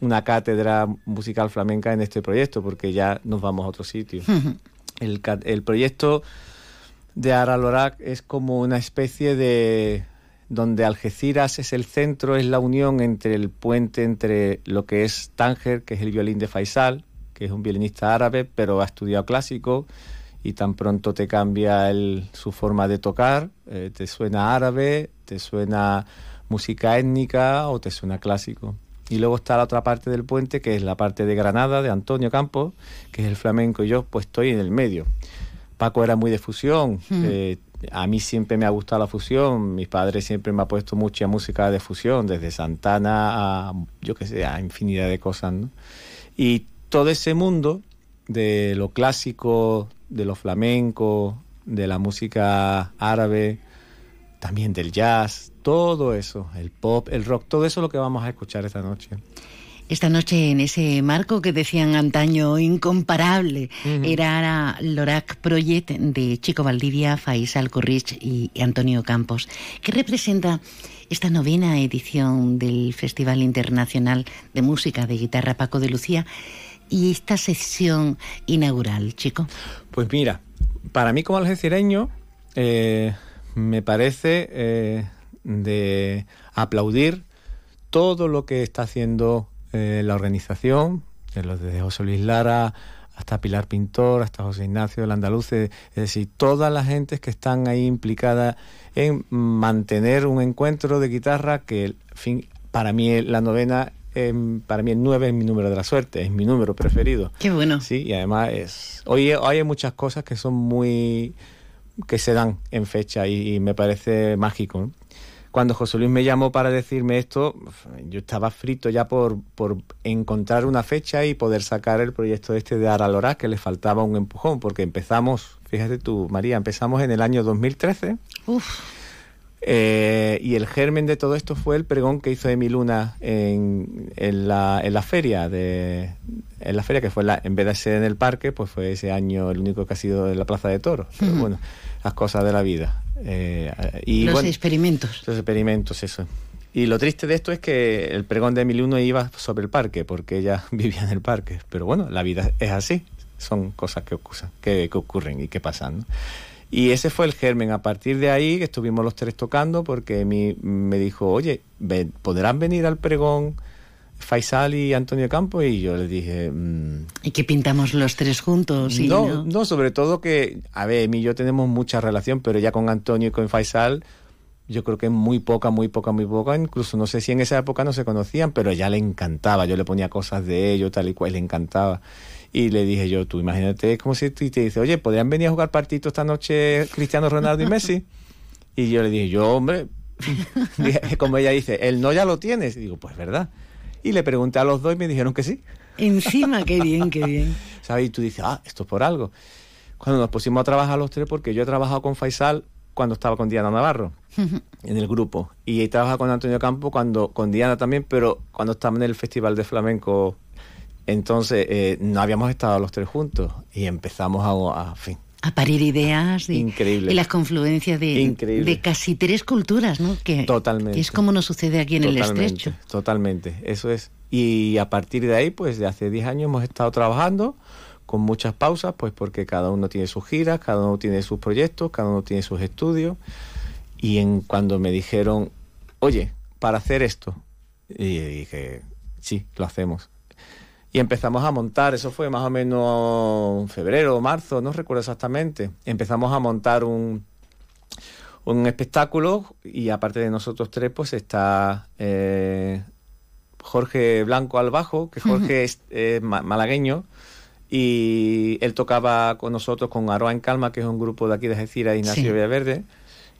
una cátedra musical flamenca en este proyecto porque ya nos vamos a otro sitio. El, el proyecto de Aralorac es como una especie de donde Algeciras es el centro, es la unión entre el puente entre lo que es Tánger, que es el violín de Faisal, que es un violinista árabe, pero ha estudiado clásico y tan pronto te cambia el- su forma de tocar, eh, te suena árabe, te suena música étnica o te suena clásico. Y luego está la otra parte del puente, que es la parte de Granada, de Antonio Campos, que es el flamenco, y yo pues estoy en el medio. Paco era muy de fusión. Mm. eh, a mí siempre me ha gustado la fusión. Mi padre siempre me ha puesto mucha música de fusión, desde Santana a, yo qué sé, a infinidad de cosas. Y todo ese mundo de lo clásico, de lo flamenco, de la música árabe, también del jazz, todo eso, el pop, el rock, todo eso es lo que vamos a escuchar esta noche. Esta noche en ese marco que decían antaño incomparable era Lorac Project de Chico Valdivia, Faisal Currich y Antonio Campos. ¿Qué representa esta novena edición del Festival Internacional de Música de Guitarra Paco de Lucía y esta sesión inaugural, Chico? Pues mira, para mí como algecireño eh, me parece eh, de aplaudir todo lo que está haciendo eh, la organización, desde José Luis Lara hasta Pilar Pintor, hasta José Ignacio del Andaluce, es decir, todas las gentes que están ahí implicadas en mantener un encuentro de guitarra que, fin, para mí la novena, em, para mí el 9 es mi número de la suerte, es mi número preferido. Qué bueno. Sí, y además es... Hoy, hoy hay muchas cosas que son muy... que se dan en fecha y, y me parece mágico. ¿no? Cuando José Luis me llamó para decirme esto, yo estaba frito ya por, por encontrar una fecha y poder sacar el proyecto este de Aralorá, que le faltaba un empujón, porque empezamos, fíjate tú, María, empezamos en el año 2013. Eh, y el germen de todo esto fue el pregón que hizo Emi Luna en, en, la, en la feria de en la feria que fue la, en vez de ser en el parque pues fue ese año el único que ha sido en la plaza de toros. Pero bueno las cosas de la vida eh, y los bueno, experimentos. Los experimentos, eso. Y lo triste de esto es que el pregón de Emiliano iba sobre el parque, porque ella vivía en el parque. Pero bueno, la vida es así. Son cosas que ocurren, que, que ocurren y que pasan. ¿no? Y ese fue el germen. A partir de ahí estuvimos los tres tocando porque mi, me dijo, oye, ¿podrán venir al pregón Faisal y Antonio Campos? Y yo le dije... Mmm, ¿Y que pintamos los tres juntos? Y no, no, no, sobre todo que, a ver, Emi y yo tenemos mucha relación, pero ya con Antonio y con Faisal yo creo que muy poca, muy poca, muy poca. Incluso no sé si en esa época no se conocían, pero ya le encantaba. Yo le ponía cosas de ellos, tal y cual, le encantaba. Y le dije yo, tú imagínate, es como si te dice, oye, ¿podrían venir a jugar partido esta noche Cristiano Ronaldo y Messi? Y yo le dije, yo, hombre, como ella dice, el no ya lo tienes. Y digo, pues verdad. Y le pregunté a los dos y me dijeron que sí. Encima, qué bien, qué bien. ¿Sabes? Y tú dices, ah, esto es por algo. Cuando nos pusimos a trabajar los tres, porque yo he trabajado con Faisal cuando estaba con Diana Navarro en el grupo y he trabajado con Antonio Campo cuando con Diana también pero cuando estábamos en el festival de flamenco entonces eh, no habíamos estado los tres juntos y empezamos a, a fin a parir ideas y, Increíble. y las confluencias de, de casi tres culturas, ¿no? Que, Totalmente. que es como nos sucede aquí en totalmente, el estrecho. Totalmente, eso es. Y a partir de ahí, pues de hace 10 años hemos estado trabajando con muchas pausas, pues porque cada uno tiene sus giras, cada uno tiene sus proyectos, cada uno tiene sus estudios. Y en cuando me dijeron, oye, para hacer esto, y dije, sí, lo hacemos. Y empezamos a montar, eso fue más o menos en febrero o marzo, no recuerdo exactamente. Empezamos a montar un, un espectáculo y aparte de nosotros tres, pues está eh, Jorge Blanco al bajo, que Jorge es eh, malagueño y él tocaba con nosotros con Aroa en Calma, que es un grupo de aquí de Algeciras, Ignacio Sí. Villaverde.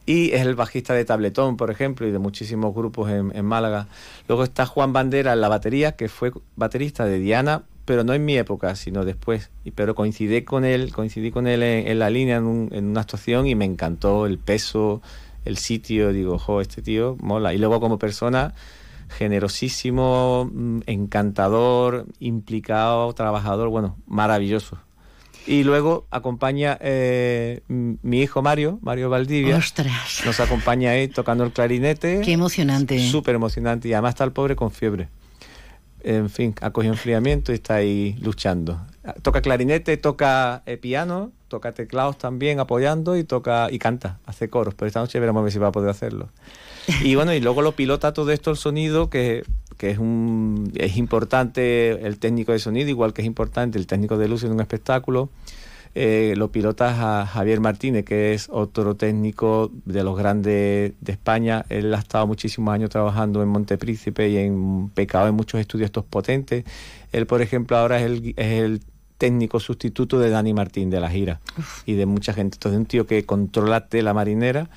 Y es el bajista de Tabletón, por ejemplo, y de muchísimos grupos en, en Málaga. Luego está Juan Bandera en la batería, que fue baterista de Diana, pero no en mi época, sino después. Pero coincidí con él, coincidí con él en, en la línea en, un- en una actuación y me encantó el peso, el sitio. Digo, jo, este tío mola. Y luego como persona, generosísimo, mm, encantador, implicado, trabajador, bueno, maravilloso. Y luego acompaña eh, mi hijo Mario, Mario Valdivia. Ostras. Nos acompaña ahí tocando el clarinete. Qué emocionante. Súper emocionante. Y además está el pobre con fiebre. En fin, ha cogido enfriamiento y está ahí luchando. Toca clarinete, toca eh, piano, toca teclados también apoyando y toca y canta, hace coros. Pero esta noche veremos a ver si va a poder hacerlo. Y bueno, y luego lo pilota todo esto el sonido, que, que es un es importante el técnico de sonido, igual que es importante el técnico de luz en un espectáculo. Eh, lo pilotas a Javier Martínez, que es otro técnico de los grandes de España. Él ha estado muchísimos años trabajando en Montepríncipe y en Pecado, en muchos estudios estos potentes. Él, por ejemplo, ahora es el, es el técnico sustituto de Dani Martín de la gira y de mucha gente. Entonces, un tío que controla tela marinera.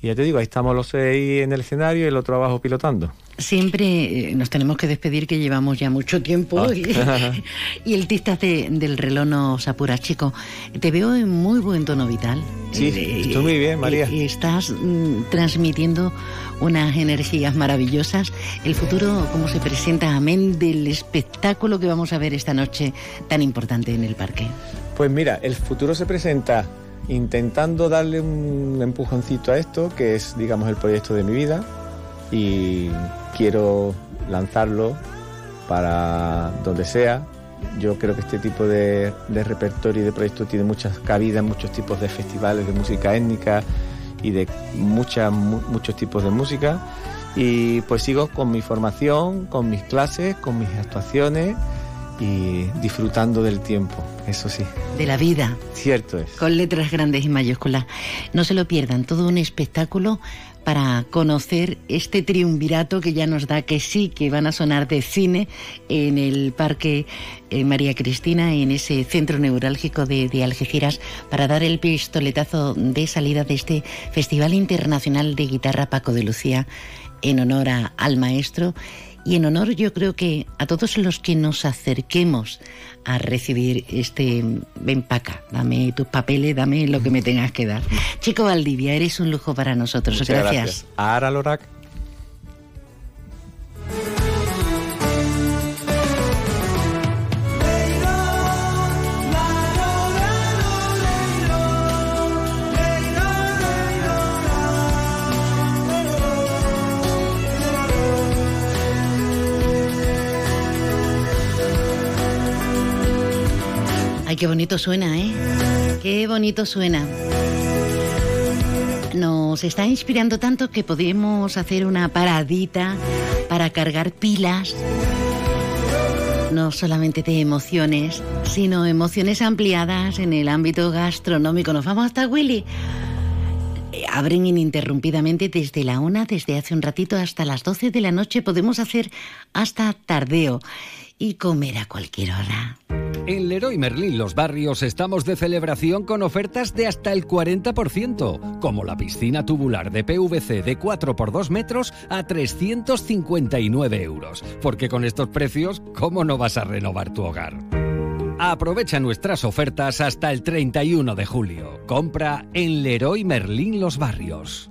Y ya te digo, ahí estamos los seis en el escenario y el otro abajo pilotando. Siempre eh, nos tenemos que despedir, que llevamos ya mucho tiempo. Ah. Y, y el tistas de- del reloj nos apura, chico. Te veo en muy buen tono vital. Sí, Eh, estoy muy bien, María. y- y estás mm, transmitiendo unas energías maravillosas. El futuro, cómo se presenta, amén del espectáculo que vamos a ver esta noche tan importante en el parque. Pues mira, el futuro se presenta intentando darle un empujoncito a esto, que es, digamos, el proyecto de mi vida, y quiero lanzarlo para donde sea. Yo creo que este tipo de, repertorio y de proyecto tiene muchas cabidas muchos tipos de festivales de música étnica y de muchas, mu- muchos tipos de música. Y pues sigo con mi formación, con mis clases, con mis actuaciones y disfrutando del tiempo, eso sí. De la vida. Cierto es. Con letras grandes y mayúsculas. No se lo pierdan, todo un espectáculo para conocer este triunvirato que ya nos da que sí, que van a sonar de cine en el Parque eh, María Cristina, en ese centro neurálgico de, de Algeciras, para dar el pistoletazo de salida de este Festival Internacional de Guitarra Paco de Lucía en honor a- al maestro y en honor yo creo que a todos los que nos acerquemos a recibir este ven pa' acá, dame tus papeles, dame lo que me tengas que dar. Chico Valdivia, eres un lujo para nosotros. Muchas gracias. Ara Lorac. Ay, qué bonito suena, ¿eh? Qué bonito suena. Nos está inspirando tanto que podemos hacer una paradita para cargar pilas, no solamente de emociones, sino emociones ampliadas en el ámbito gastronómico. Nos vamos hasta Willy. Abren ininterrumpidamente desde la una, desde hace un ratito hasta las 12 de la noche. Podemos hacer hasta tardeo y comer a cualquier hora. En Leroy Merlin Los Barrios estamos de celebración con ofertas de hasta el 40%, como la piscina tubular de PVC de 4 por 2 metros a 359 euros. Porque con estos precios, ¿cómo no vas a renovar tu hogar? Aprovecha nuestras ofertas hasta el 31 de julio. Compra en Leroy Merlin Los Barrios.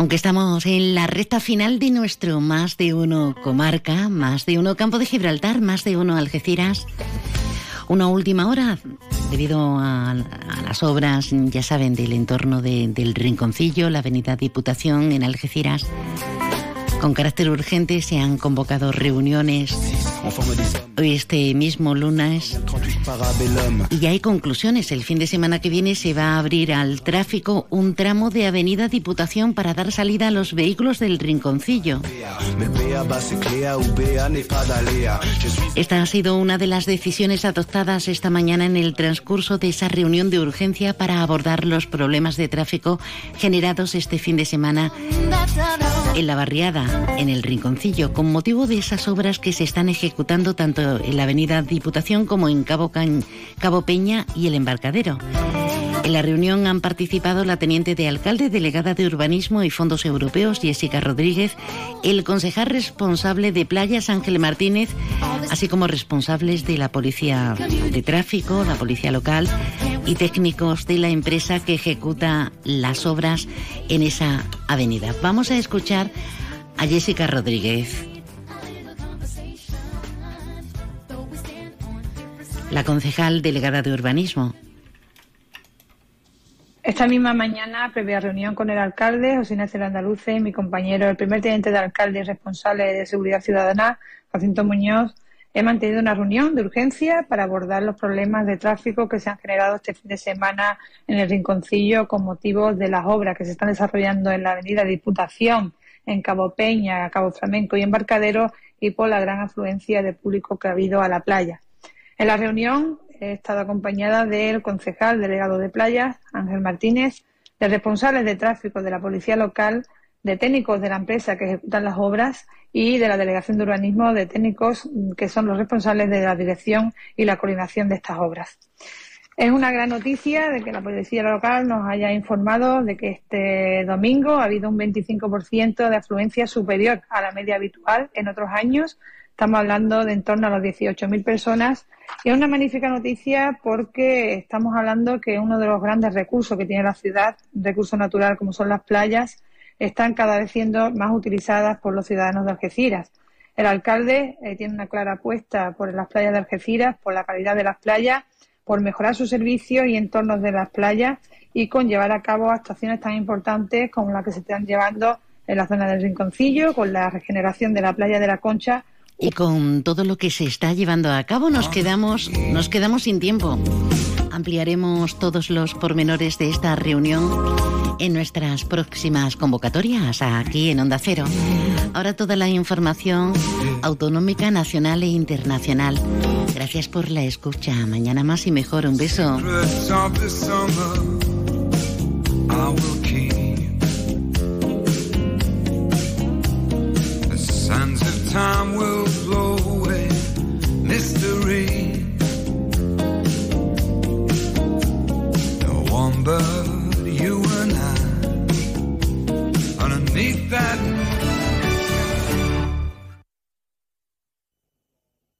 Aunque estamos en la recta final de nuestro más de uno comarca, más de uno campo de Gibraltar, más de uno Algeciras, una última hora debido a, las obras, ya saben, del entorno de- del Rinconcillo, la avenida Diputación en Algeciras. Con carácter urgente se han convocado reuniones hoy este mismo lunes y hay conclusiones. El fin de semana que viene se va a abrir al tráfico un tramo de Avenida Diputación para dar salida a los vehículos del Rinconcillo. Esta ha sido una de las decisiones adoptadas esta mañana en el transcurso de esa reunión de urgencia para abordar los problemas de tráfico generados este fin de semana en la barriada, en el Rinconcillo, con motivo de esas obras que se están ejecutando tanto en la avenida Diputación como en Cabo, Cabo Peña y el embarcadero. En la reunión han participado la teniente de alcalde, delegada de urbanismo y fondos europeos, Jessica Rodríguez, el concejal responsable de playas, Ángel Martínez, así como responsables de la policía de tráfico, la policía local y técnicos de la empresa que ejecuta las obras en esa avenida. Vamos a escuchar a Jessica Rodríguez. la concejal delegada de urbanismo. Esta misma mañana, previa reunión con el alcalde, José Ignacio Andaluce, y mi compañero, el primer teniente de alcalde y responsable de Seguridad Ciudadana, Jacinto Muñoz, he mantenido una reunión de urgencia para abordar los problemas de tráfico que se han generado este fin de semana en el Rinconcillo con motivo de las obras que se están desarrollando en la Avenida Diputación, en Cabo Peña, Cabo Flamenco y Embarcadero y por la gran afluencia de público que ha habido a la playa. En la reunión he estado acompañada del concejal delegado de playas, Ángel Martínez, de responsables de tráfico de la policía local, de técnicos de la empresa que ejecutan las obras y de la delegación de urbanismo de técnicos que son los responsables de la dirección y la coordinación de estas obras. Es una gran noticia de que la policía local nos haya informado de que este domingo ha habido un 25% de afluencia superior a la media habitual en otros años. Estamos hablando de en torno a las 18.000 personas y es una magnífica noticia porque estamos hablando que uno de los grandes recursos que tiene la ciudad, recurso natural como son las playas, están cada vez siendo más utilizadas por los ciudadanos de Algeciras. El alcalde eh, tiene una clara apuesta por las playas de Algeciras, por la calidad de las playas, por mejorar sus servicios y entornos de las playas y con llevar a cabo actuaciones tan importantes como las que se están llevando en la zona del Rinconcillo, con la regeneración de la playa de la Concha y con todo lo que se está llevando a cabo nos quedamos, nos quedamos sin tiempo. Ampliaremos todos los pormenores de esta reunión en nuestras próximas convocatorias aquí en Onda Cero. Ahora toda la información autonómica, nacional e internacional. Gracias por la escucha. Mañana más y mejor. Un beso. But you and I underneath that.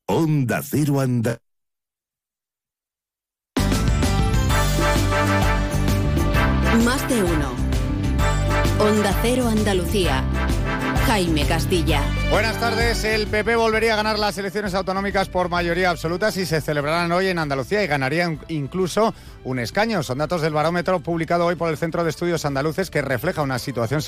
Onda Cero Anda. Más de uno. Onda Cero Andalucía. Jaime Castilla. Buenas tardes. El PP volvería a ganar las elecciones autonómicas por mayoría absoluta si se celebraran hoy en Andalucía y ganaría incluso un escaño. Son datos del barómetro publicado hoy por el Centro de Estudios Andaluces que refleja una situación